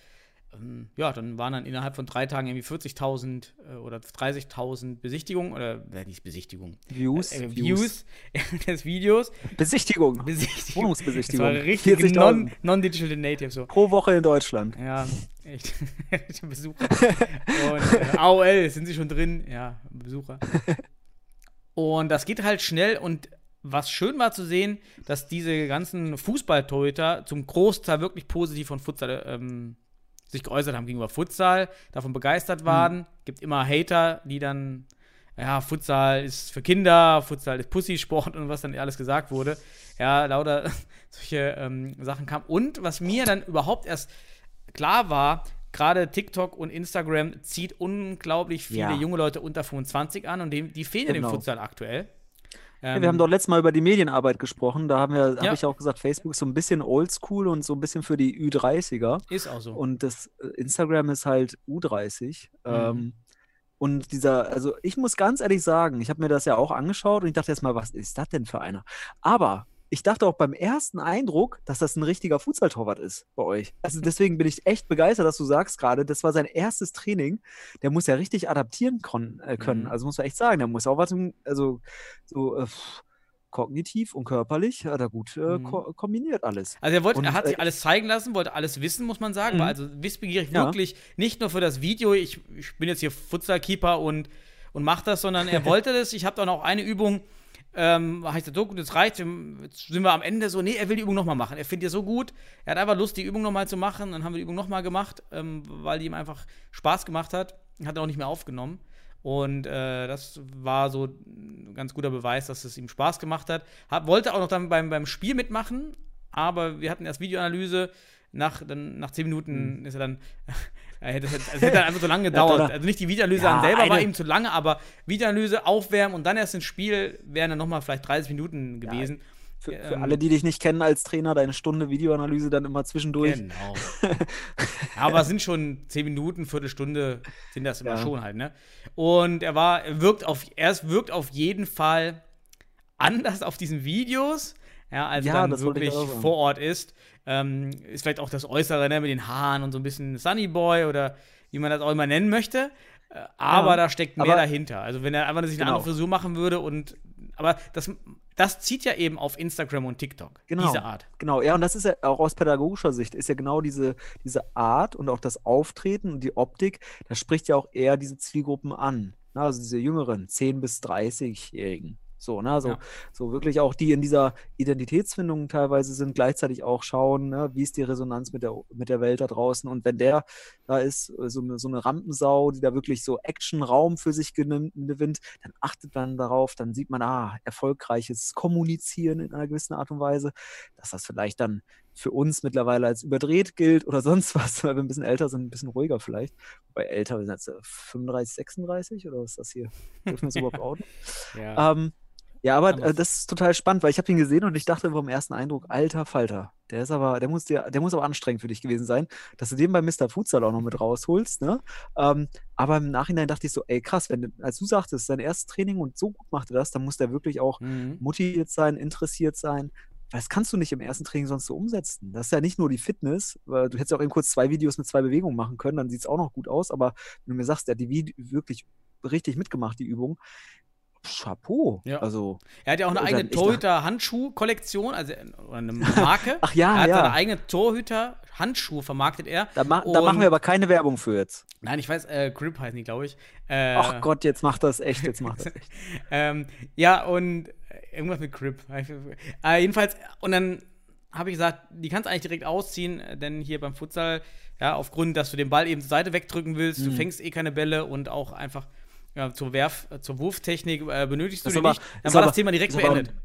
ähm, ja, dann waren dann innerhalb von drei Tagen irgendwie 40.000 äh, oder 30.000 Besichtigungen oder äh, nicht Besichtigungen, Views, äh, Views. Views des Videos. Besichtigung. Besichtigung. Wohnungsbesichtigung. Das war richtig 40.000. non- non-digital native so. Pro Woche in Deutschland. Ja, echt. Besucher. Und äh, AOL, sind sie schon drin? Ja, Besucher. Und das geht halt schnell und was schön war zu sehen, dass diese ganzen Fußballtorhüter zum Großteil wirklich positiv von Futsal ähm, sich geäußert haben gegenüber Futsal, davon begeistert waren. Gibt immer Hater, die dann, ja, Futsal ist für Kinder, Futsal ist Pussy-Sport und was dann alles gesagt wurde. Ja, lauter solche ähm, Sachen kamen. Und was mir dann überhaupt erst klar war, gerade TikTok und Instagram zieht unglaublich viele Ja. junge Leute unter 25 an und die, die fehlen ja dem Genau. Futsal aktuell. Ja, wir haben doch letztes Mal über die Medienarbeit gesprochen. Da haben wir, Ähm. Ja. habe ich auch gesagt, Facebook ist so ein bisschen oldschool und so ein bisschen für die Ü30er. ist auch so. Und das äh, Instagram ist halt U30. Mhm. Ähm, und dieser, also ich muss ganz ehrlich sagen, ich habe mir das ja auch angeschaut und ich dachte erstmal, was ist das denn für einer? Aber ich dachte auch beim ersten Eindruck, dass das ein richtiger Fußballtorwart ist bei euch. Also deswegen bin ich echt begeistert, dass du sagst gerade, das war sein erstes Training. Der muss ja richtig adaptieren äh, können. Mhm. Also muss man echt sagen, der muss auch was, also so äh, kognitiv und körperlich hat er gut äh, Mhm. ko kombiniert alles. Also er wollte, Und, er hat sich äh, alles zeigen lassen, wollte alles wissen, muss man sagen. Mhm. War also wissbegierig Ja. wirklich nicht nur für das Video, ich, ich bin jetzt hier Futsal-Keeper und, und mach das, sondern er wollte das. Ich habe dann auch eine Übung, ähm, habe ich gesagt, so gut, das reicht. Jetzt sind wir am Ende so, nee, er will die Übung nochmal machen. Er findet die so gut. Er hat einfach Lust, die Übung nochmal zu machen. Dann haben wir die Übung nochmal gemacht, ähm, weil die ihm einfach Spaß gemacht hat. Hat er auch nicht mehr aufgenommen. Und äh, das war so ein ganz guter Beweis, dass es ihm Spaß gemacht hat. Hab, wollte auch noch dann beim, beim Spiel mitmachen, aber wir hatten erst Videoanalyse. Nach, dann, nach zehn Minuten ist er dann. er hätte, es hätte dann einfach so lange gedauert. also nicht die Videoanalyse Ja, an selber war eine- ihm zu lange, aber Videoanalyse, aufwärmen und dann erst ins Spiel wären dann nochmal vielleicht 30 Minuten gewesen. Für, für Ähm, alle, die dich nicht kennen als Trainer, deine Stunde Videoanalyse dann immer zwischendurch. Genau. ja, aber es sind schon zehn Minuten, Viertelstunde sind das immer Ja. schon halt, ne? Und er war, er wirkt auf, er wirkt auf jeden Fall anders auf diesen Videos, ja, als Ja, er dann das wirklich vor Ort ist. Ähm, ist vielleicht auch das Äußere, ne, mit den Haaren und so ein bisschen Sunny Boy oder wie man das auch immer nennen möchte. Äh, Aber Ja, da steckt mehr dahinter. Also wenn er einfach sich eine Genau. andere Frisur machen würde und aber das, das zieht ja eben auf Instagram und TikTok. Genau. Diese Art. Genau, ja, und das ist ja auch aus pädagogischer Sicht, ist ja genau diese, diese Art und auch das Auftreten und die Optik, das spricht ja auch eher diese Zielgruppen an. Ne? Also diese jüngeren, 10- bis 30-Jährigen. So, ne? So, Ja. so wirklich auch die in dieser Identitätsfindung teilweise sind, gleichzeitig auch schauen, ne? wie ist die Resonanz mit der, mit der Welt da draußen. Und wenn der da ist, äh, so eine, so eine Rampensau, die da wirklich so Actionraum für sich gewinnt, dann achtet man darauf, dann sieht man, ah, erfolgreiches Kommunizieren in einer gewissen Art und Weise, dass das vielleicht dann für uns mittlerweile als überdreht gilt oder sonst was, weil wir ein bisschen älter sind, ein bisschen ruhiger vielleicht. Bei älter, wir sind jetzt äh, 35, 36 oder was ist das hier? Dürfen wir es überhaupt outen? Ja. Ähm, ja, aber äh, das ist total spannend, weil ich habe ihn gesehen und ich dachte vom ersten Eindruck, alter Falter, der ist aber, der muss dir, der muss aber anstrengend für dich gewesen sein, dass du den bei Mr. Futsal auch noch mit rausholst, ne? Ähm, aber im Nachhinein dachte ich so, ey krass, wenn du- als du sagtest, sein erstes Training und so gut macht er das, dann muss der wirklich auch Mhm. motiviert sein, interessiert sein. Weil Das kannst du nicht im ersten Training sonst so umsetzen. Das ist ja nicht nur die Fitness, weil du hättest ja auch eben kurz zwei Videos mit zwei Bewegungen machen können, dann sieht es auch noch gut aus, aber wenn du mir sagst, der hat die Vide wirklich richtig mitgemacht, die Übung, Chapeau. Ja. Also, Er hat ja auch eine Dann- eigene Torhüter-Handschuh-Kollektion, also äh, eine Marke. ach ja, er hat seine ja. eigene Torhüter-Handschuhe vermarktet er. Da, ma da machen wir aber keine Werbung für jetzt. Nein, ich weiß, äh, Grip heißen die, glaube ich. Äh, Ach Gott, jetzt macht das echt, jetzt macht das echt. ähm, ja, und äh, irgendwas mit Grip. Äh, jedenfalls, und dann habe ich gesagt, die kannst du eigentlich direkt ausziehen, äh, denn hier beim Futsal, ja, aufgrund, dass du den Ball eben zur Seite wegdrücken willst, Mhm. du fängst eh keine Bälle und auch einfach ja, zur, Werf-, zur Wurftechnik äh, benötigst du die aber- nicht, dann war aber- das Thema direkt ist beendet. Ist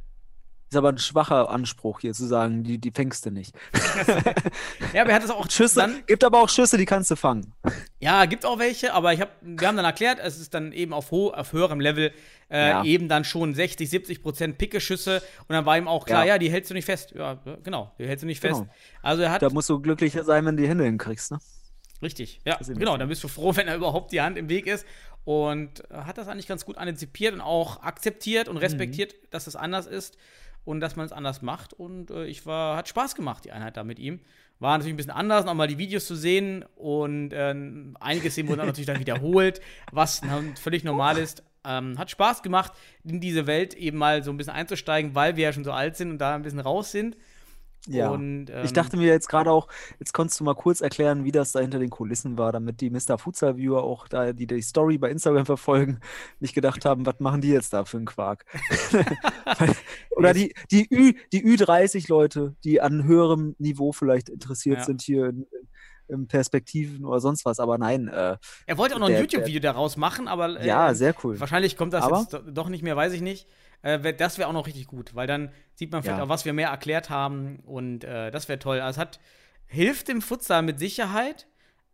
Ist aber ein schwacher Anspruch hier zu sagen, die, die fängst du nicht. Ja, aber er hat es auch Schüsse, dann, gibt aber auch Schüsse, die kannst du fangen. Ja, gibt auch welche, aber ich hab, wir haben dann erklärt, es ist dann eben auf, ho auf höherem Level äh, Ja. eben dann schon 60, 70 Prozent Pickeschüsse und dann war ihm auch klar, ja, Ja. die hältst du nicht fest. Ja, genau, die hältst du nicht fest. Genau. Also er hat, Da musst du glücklicher sein, wenn du die Hände hinkriegst, ne? richtig, ja, genau, dann bist du froh, wenn er überhaupt die Hand im Weg ist und äh, hat das eigentlich ganz gut antizipiert und auch akzeptiert Mhm. und respektiert, dass es anders ist und dass man es anders macht und äh, ich war, hat Spaß gemacht, die Einheit da mit ihm. War natürlich ein bisschen anders, nochmal die Videos zu sehen und ähm, einige Szenen wurden dann natürlich dann wiederholt, was dann völlig normal ist. Ähm, hat Spaß gemacht, in diese Welt eben mal so ein bisschen einzusteigen, weil wir ja schon so alt sind und da ein bisschen raus sind. Ja. Und, ähm, ich dachte mir jetzt gerade auch, jetzt konntest du mal kurz erklären, wie das da hinter den Kulissen war, damit die Mr. Futsal Viewer auch da, die die Story bei Instagram verfolgen, nicht gedacht haben, was machen die jetzt da für einen Quark? Oder die, die, Ü, die Ü30-Leute, die an höherem Niveau vielleicht interessiert Ja. sind hier in, in Perspektiven oder sonst was, aber nein, äh, Er wollte auch noch ein der- YouTube-Video daraus machen, aber äh, ja, sehr cool. Wahrscheinlich kommt das Aber- jetzt do- doch nicht mehr, weiß ich nicht. Äh, das wäre auch noch richtig gut, weil dann sieht man vielleicht Ja. auch, was wir mehr erklärt haben und äh, das wäre toll. Also es hat, hilft dem Futsal mit Sicherheit,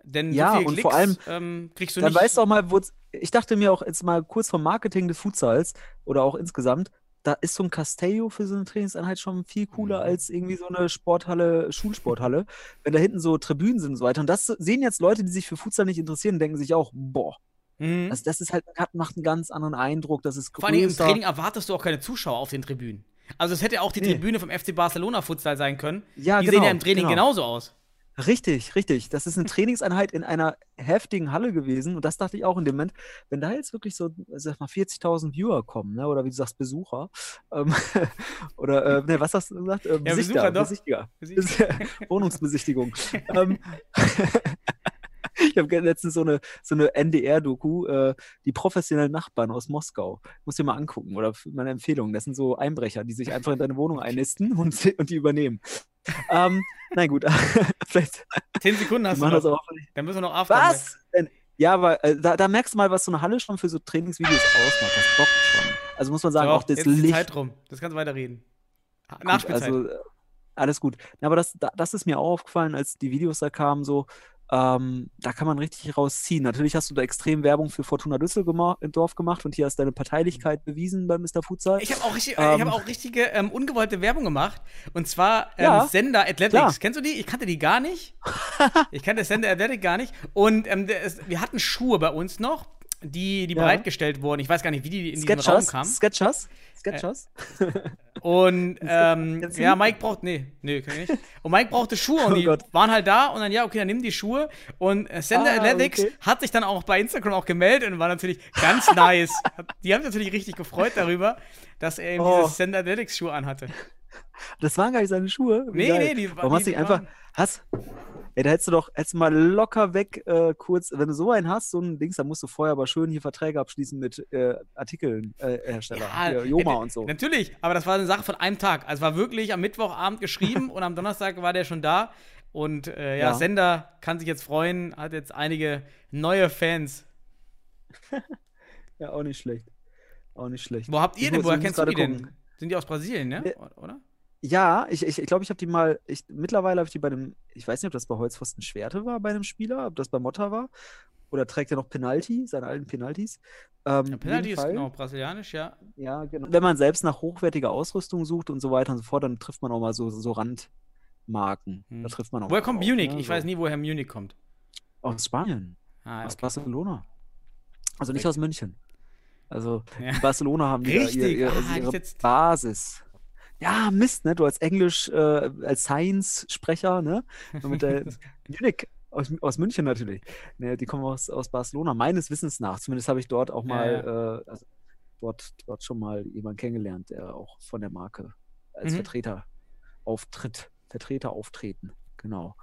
denn Ja, so viele und Klicks vor allem, ähm, kriegst du Dann nicht. weißt du auch mal, wo ich dachte mir auch jetzt mal kurz vom Marketing des Futsals oder auch insgesamt, da ist so ein Castello für so eine Trainingseinheit schon viel cooler Mhm. als irgendwie so eine Sporthalle, Schulsporthalle, wenn da hinten so Tribünen sind und so weiter. Und das sehen jetzt Leute, die sich für Futsal nicht interessieren, denken sich auch, boah, Mhm. das, das ist halt, macht einen ganz anderen Eindruck, das ist Vor allem im größer. Training erwartest du auch keine Zuschauer auf den Tribünen. Also es hätte auch die Nee. Tribüne vom FC Barcelona Futsal sein können. Ja, die genau, sehen ja im Training genau. genauso aus. Richtig, richtig. Das ist eine Trainingseinheit in einer heftigen Halle gewesen. Und das dachte ich auch in dem Moment, wenn da jetzt wirklich so, sag mal, 40.000 Viewer kommen, ne? oder wie du sagst, Besucher, ähm, oder, äh, ne, was hast du gesagt? Ähm, Ja, Besichter, Besucher, doch. Besichtiger. Wohnungsbesichtigung. ähm, ich habe letztens so eine, so eine NDR-Doku, äh, die professionellen Nachbarn aus Moskau. Muss dir mal angucken, oder meine Empfehlung. Das sind so Einbrecher, die sich einfach in deine Wohnung einnisten und, und die übernehmen. ähm, nein, gut. Vielleicht Zehn Sekunden hast du machen das noch. auch. Dann müssen wir noch After. Was? Ja, aber äh, da, da merkst du mal, was so eine Halle schon für so Trainingsvideos ausmacht. Das bockt schon. Also muss man sagen, So, auch das jetzt ist die Licht. Zeit rum. Das kannst du weiterreden. Nachspielzeit. Also, äh, alles gut. Ja, aber das, da, das ist mir auch aufgefallen, als die Videos da kamen, so, ähm, da kann man richtig rausziehen. Natürlich hast du da extrem Werbung für Fortuna Düsseldorf gemacht und hier hast deine Parteilichkeit bewiesen bei Mr. Futsal. Ich habe auch, richtig, äh, ich Ähm. hab auch richtige ähm, ungewollte Werbung gemacht. Und zwar ähm, Ja, Sender Athletics. klar. Kennst du die? Ich kannte die gar nicht. ich kannte Sender Athletic gar nicht. Und ähm, ist, wir hatten Schuhe bei uns noch, die, die Ja. bereitgestellt wurden. Ich weiß gar nicht, wie die in diesen Raum Sketchers? kamen. Sketchers? Sketchers? Und ähm, ja? Mike braucht, nee, nee, kann ich nicht. Und Mike brauchte Schuhe und Oh die Gott. waren halt da und dann, ja, okay, dann nimm die Schuhe. Und äh, Sender Ah, Athletics okay. hat sich dann auch bei Instagram auch gemeldet und war natürlich ganz nice. Die haben sich natürlich richtig gefreut darüber, dass er eben Oh. diese Sender Athletics Schuhe anhatte. Das waren gar nicht seine Schuhe. Wie Nee, geil. nee, die wa- Warum hast du nicht einfach. waren- Hast. Ey, da hättest du doch hättest du mal locker weg äh, kurz, wenn du so einen hast, so ein Dings, dann musst du vorher aber schön hier Verträge abschließen mit äh, Artikeln, äh, Hersteller, hier, Joma äh, und so. Natürlich, aber das war eine Sache von einem Tag. Also war wirklich am Mittwochabend geschrieben und am Donnerstag war der schon da. Und äh, ja, Ja. Sender kann sich jetzt freuen, hat jetzt einige neue Fans. Ja, auch nicht schlecht. Auch nicht schlecht. Wo habt ihr Ich denn? muss- Woher kennst du die denn? Sind die aus Brasilien, ne? Nee. Oder? Ja, ich glaube, ich, ich, glaub, ich habe die mal, ich, mittlerweile habe ich die bei einem, ich weiß nicht, ob das bei Holzpfosten Schwerte war bei einem Spieler, ob das bei Motta war. Oder trägt er noch Penalty, seine alten Penalties. Ähm, Ja, Penalty ist genau brasilianisch, ja. Ja, genau. Wenn man selbst nach hochwertiger Ausrüstung sucht und so weiter und so fort, dann trifft man auch mal so, so Randmarken. Hm. Da trifft man auch Woher kommt Munich? ne, Ich so. weiß nie, woher Munich kommt. Aus Spanien, Ah, aus okay. Barcelona. Also nicht aus München. Also Ja. in Barcelona haben die Richtig. ihr, ihr, Ah, also ihre Basis. Ja, Mist, ne? Du als Englisch, äh, als Science-Sprecher, ne? Mit der Munich, aus, aus München natürlich. Ne, die kommen aus, aus Barcelona, meines Wissens nach. Zumindest habe ich dort auch Ja, mal, Äh, also dort, dort schon mal jemanden kennengelernt, der auch von der Marke als Mhm. Vertreter auftritt. Vertreter auftreten, genau.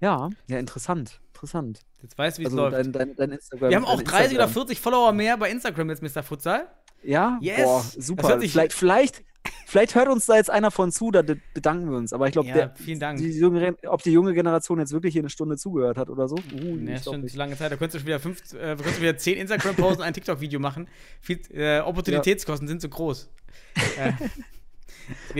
Ja, ja, interessant, interessant. Jetzt weißt du, wie es Also läuft. dein, dein, dein Instagram. Wir haben auch dein 30 oder Instagram. 40 Follower mehr bei Instagram jetzt, Mr. Futsal. Ja, Yes! boah, super. Vielleicht, vielleicht, vielleicht hört uns da jetzt einer von zu, da be- bedanken wir uns. Aber ich glaube, Ja, ob die junge Generation jetzt wirklich hier eine Stunde zugehört hat oder so. Uh, glaub schon lange Zeit. Da könntest du schon wieder, fünf, äh, könntest du wieder 10 Instagram-Posts und ein TikTok-Video machen. Viel, äh, Opportunitätskosten sind zu groß. äh,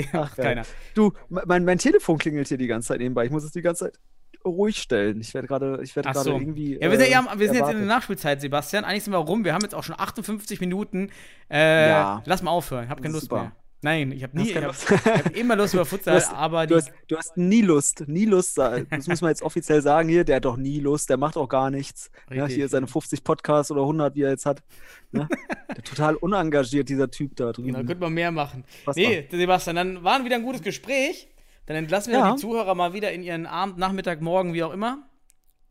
macht keiner. Du, mein, mein Telefon klingelt hier die ganze Zeit nebenbei. Ich muss es die ganze Zeit ruhig stellen. Ich werde gerade, ich werde Ach gerade so. irgendwie. Ja, wir sind, ja, äh, wir sind jetzt in der Nachspielzeit, Sebastian. Eigentlich sind wir rum. Wir haben jetzt auch schon 58 Minuten. Äh, Ja. Lass mal aufhören. Ich habe keine Lust Super. mehr. Nein, ich habe nie. Ich habe Lust. hab immer Lust über Futsal, Du hast- aber. Du hast, du hast nie Lust, nie Lust. Das muss man jetzt offiziell sagen hier. Der hat doch nie Lust, der macht auch gar nichts. Ja, Richtig. hier seine 50 Podcasts oder 100, wie er jetzt hat. Ne? Der total unengagiert, dieser Typ da drüben. da könnte man mehr machen. Unfassbar. Nee, Sebastian, dann war wieder ein gutes Gespräch. Dann entlassen wir Ja. die Zuhörer mal wieder in ihren Abend, Nachmittag, Morgen, wie auch immer.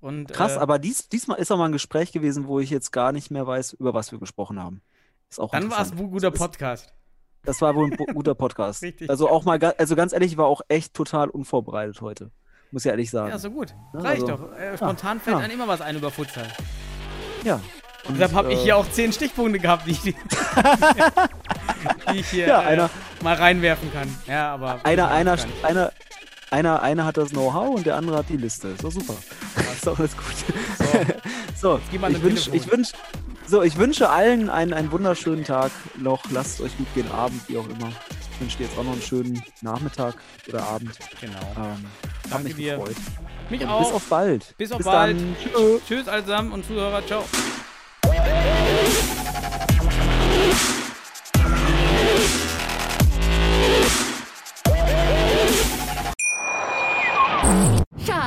Und, Krass, äh, aber dies, diesmal ist auch mal ein Gespräch gewesen, wo ich jetzt gar nicht mehr weiß, über was wir gesprochen haben. Ist auch Dann war es ein guter Podcast. Das war wohl ein guter Podcast. Richtig. Also auch mal, also ganz ehrlich, ich war auch echt total unvorbereitet heute. Muss ich ehrlich sagen. Ja, so gut. Ja, Reicht also- doch. Äh, spontan fällt ja. einem immer was ein über Futsal. ja. Und deshalb habe ich äh, hier auch zehn Stichpunkte gehabt, die ich, die ich hier Ja, äh, einer- mal reinwerfen kann. Ja, aber. Einer, einer, Kann einer, einer, einer hat das Know-how und der andere hat die Liste. Ist doch super. ist doch alles gut. So, mal ich ich wünsch, so, ich wünsche allen einen, einen wunderschönen Tag noch. Lasst euch gut gehen, Abend, wie auch immer. Ich wünsche dir jetzt auch noch einen schönen Nachmittag oder Abend. Genau. Ähm, Danke mich dir. gefreut. Mich Und auch. bis auf bald. Bis auf bis bald. Dann. Tschö. Tschüss allesamt und Zuhörer. Ciao.